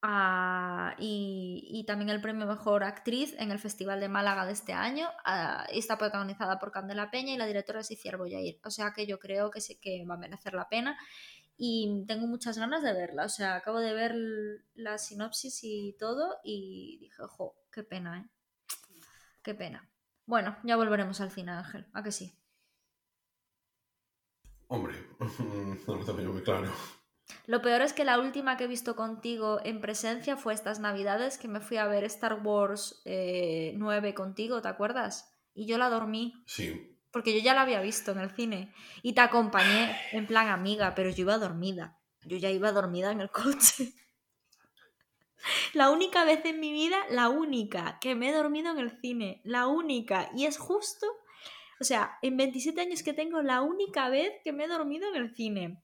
ah, y, también el premio Mejor Actriz en el Festival de Málaga de este año. ah, y está protagonizada por Candela Peña y la directora es Iciar Boyair. O sea que yo creo que sí que va a merecer la pena. Y tengo muchas ganas de verla. O sea, acabo de ver la sinopsis y todo y dije, ojo, qué pena, ¿eh? Qué pena. Bueno, ya volveremos al final, Ángel. ¿A que sí? Hombre, no lo tengo muy claro. Lo peor es que la última que he visto contigo en presencia fue estas navidades que me fui a ver Star Wars 9 eh, contigo, ¿te acuerdas? Y yo la dormí. Sí. Porque yo ya la había visto en el cine. Y te acompañé en plan amiga, pero yo iba dormida. Yo ya iba dormida en el coche. La única vez en mi vida, la única, que me he dormido en el cine. La única. Y es justo, o sea, en 27 años que tengo, la única vez que me he dormido en el cine.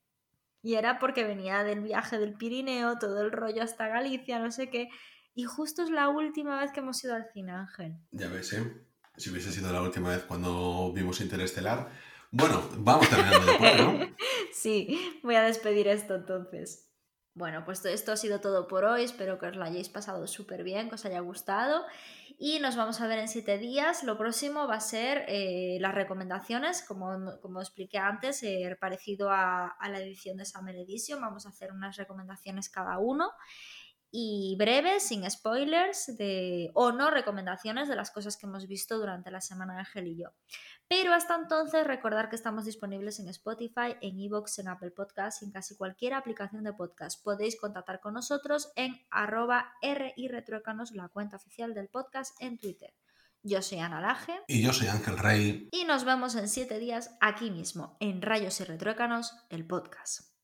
Y era porque venía del viaje del Pirineo, todo el rollo hasta Galicia, no sé qué. Y justo es la última vez que hemos ido al cine, Ángel. Ya ves, ¿eh? Si hubiese sido la última vez cuando vimos Interestelar. Bueno, vamos terminando de ¿no? sí, voy a despedir esto entonces. Bueno, pues esto ha sido todo por hoy. Espero que os lo hayáis pasado súper bien, que os haya gustado. Y nos vamos a ver en siete días. Lo próximo va a ser eh, las recomendaciones, como, como expliqué antes, eh, parecido a, a, la edición de Summer Edition. Vamos a hacer unas recomendaciones cada uno y breves, sin spoilers, de, o no recomendaciones de las cosas que hemos visto durante la semana Ángel y yo. Pero hasta entonces recordar que estamos disponibles en Spotify, en Evox, en Apple Podcasts y en casi cualquier aplicación de podcast. Podéis contactar con nosotros en arroba y retruécanos, la cuenta oficial del podcast en Twitter. Yo soy Ana Laje. Y yo soy Ángel Rey. Y nos vemos en siete días aquí mismo, en Rayos y Retruécanos, el podcast.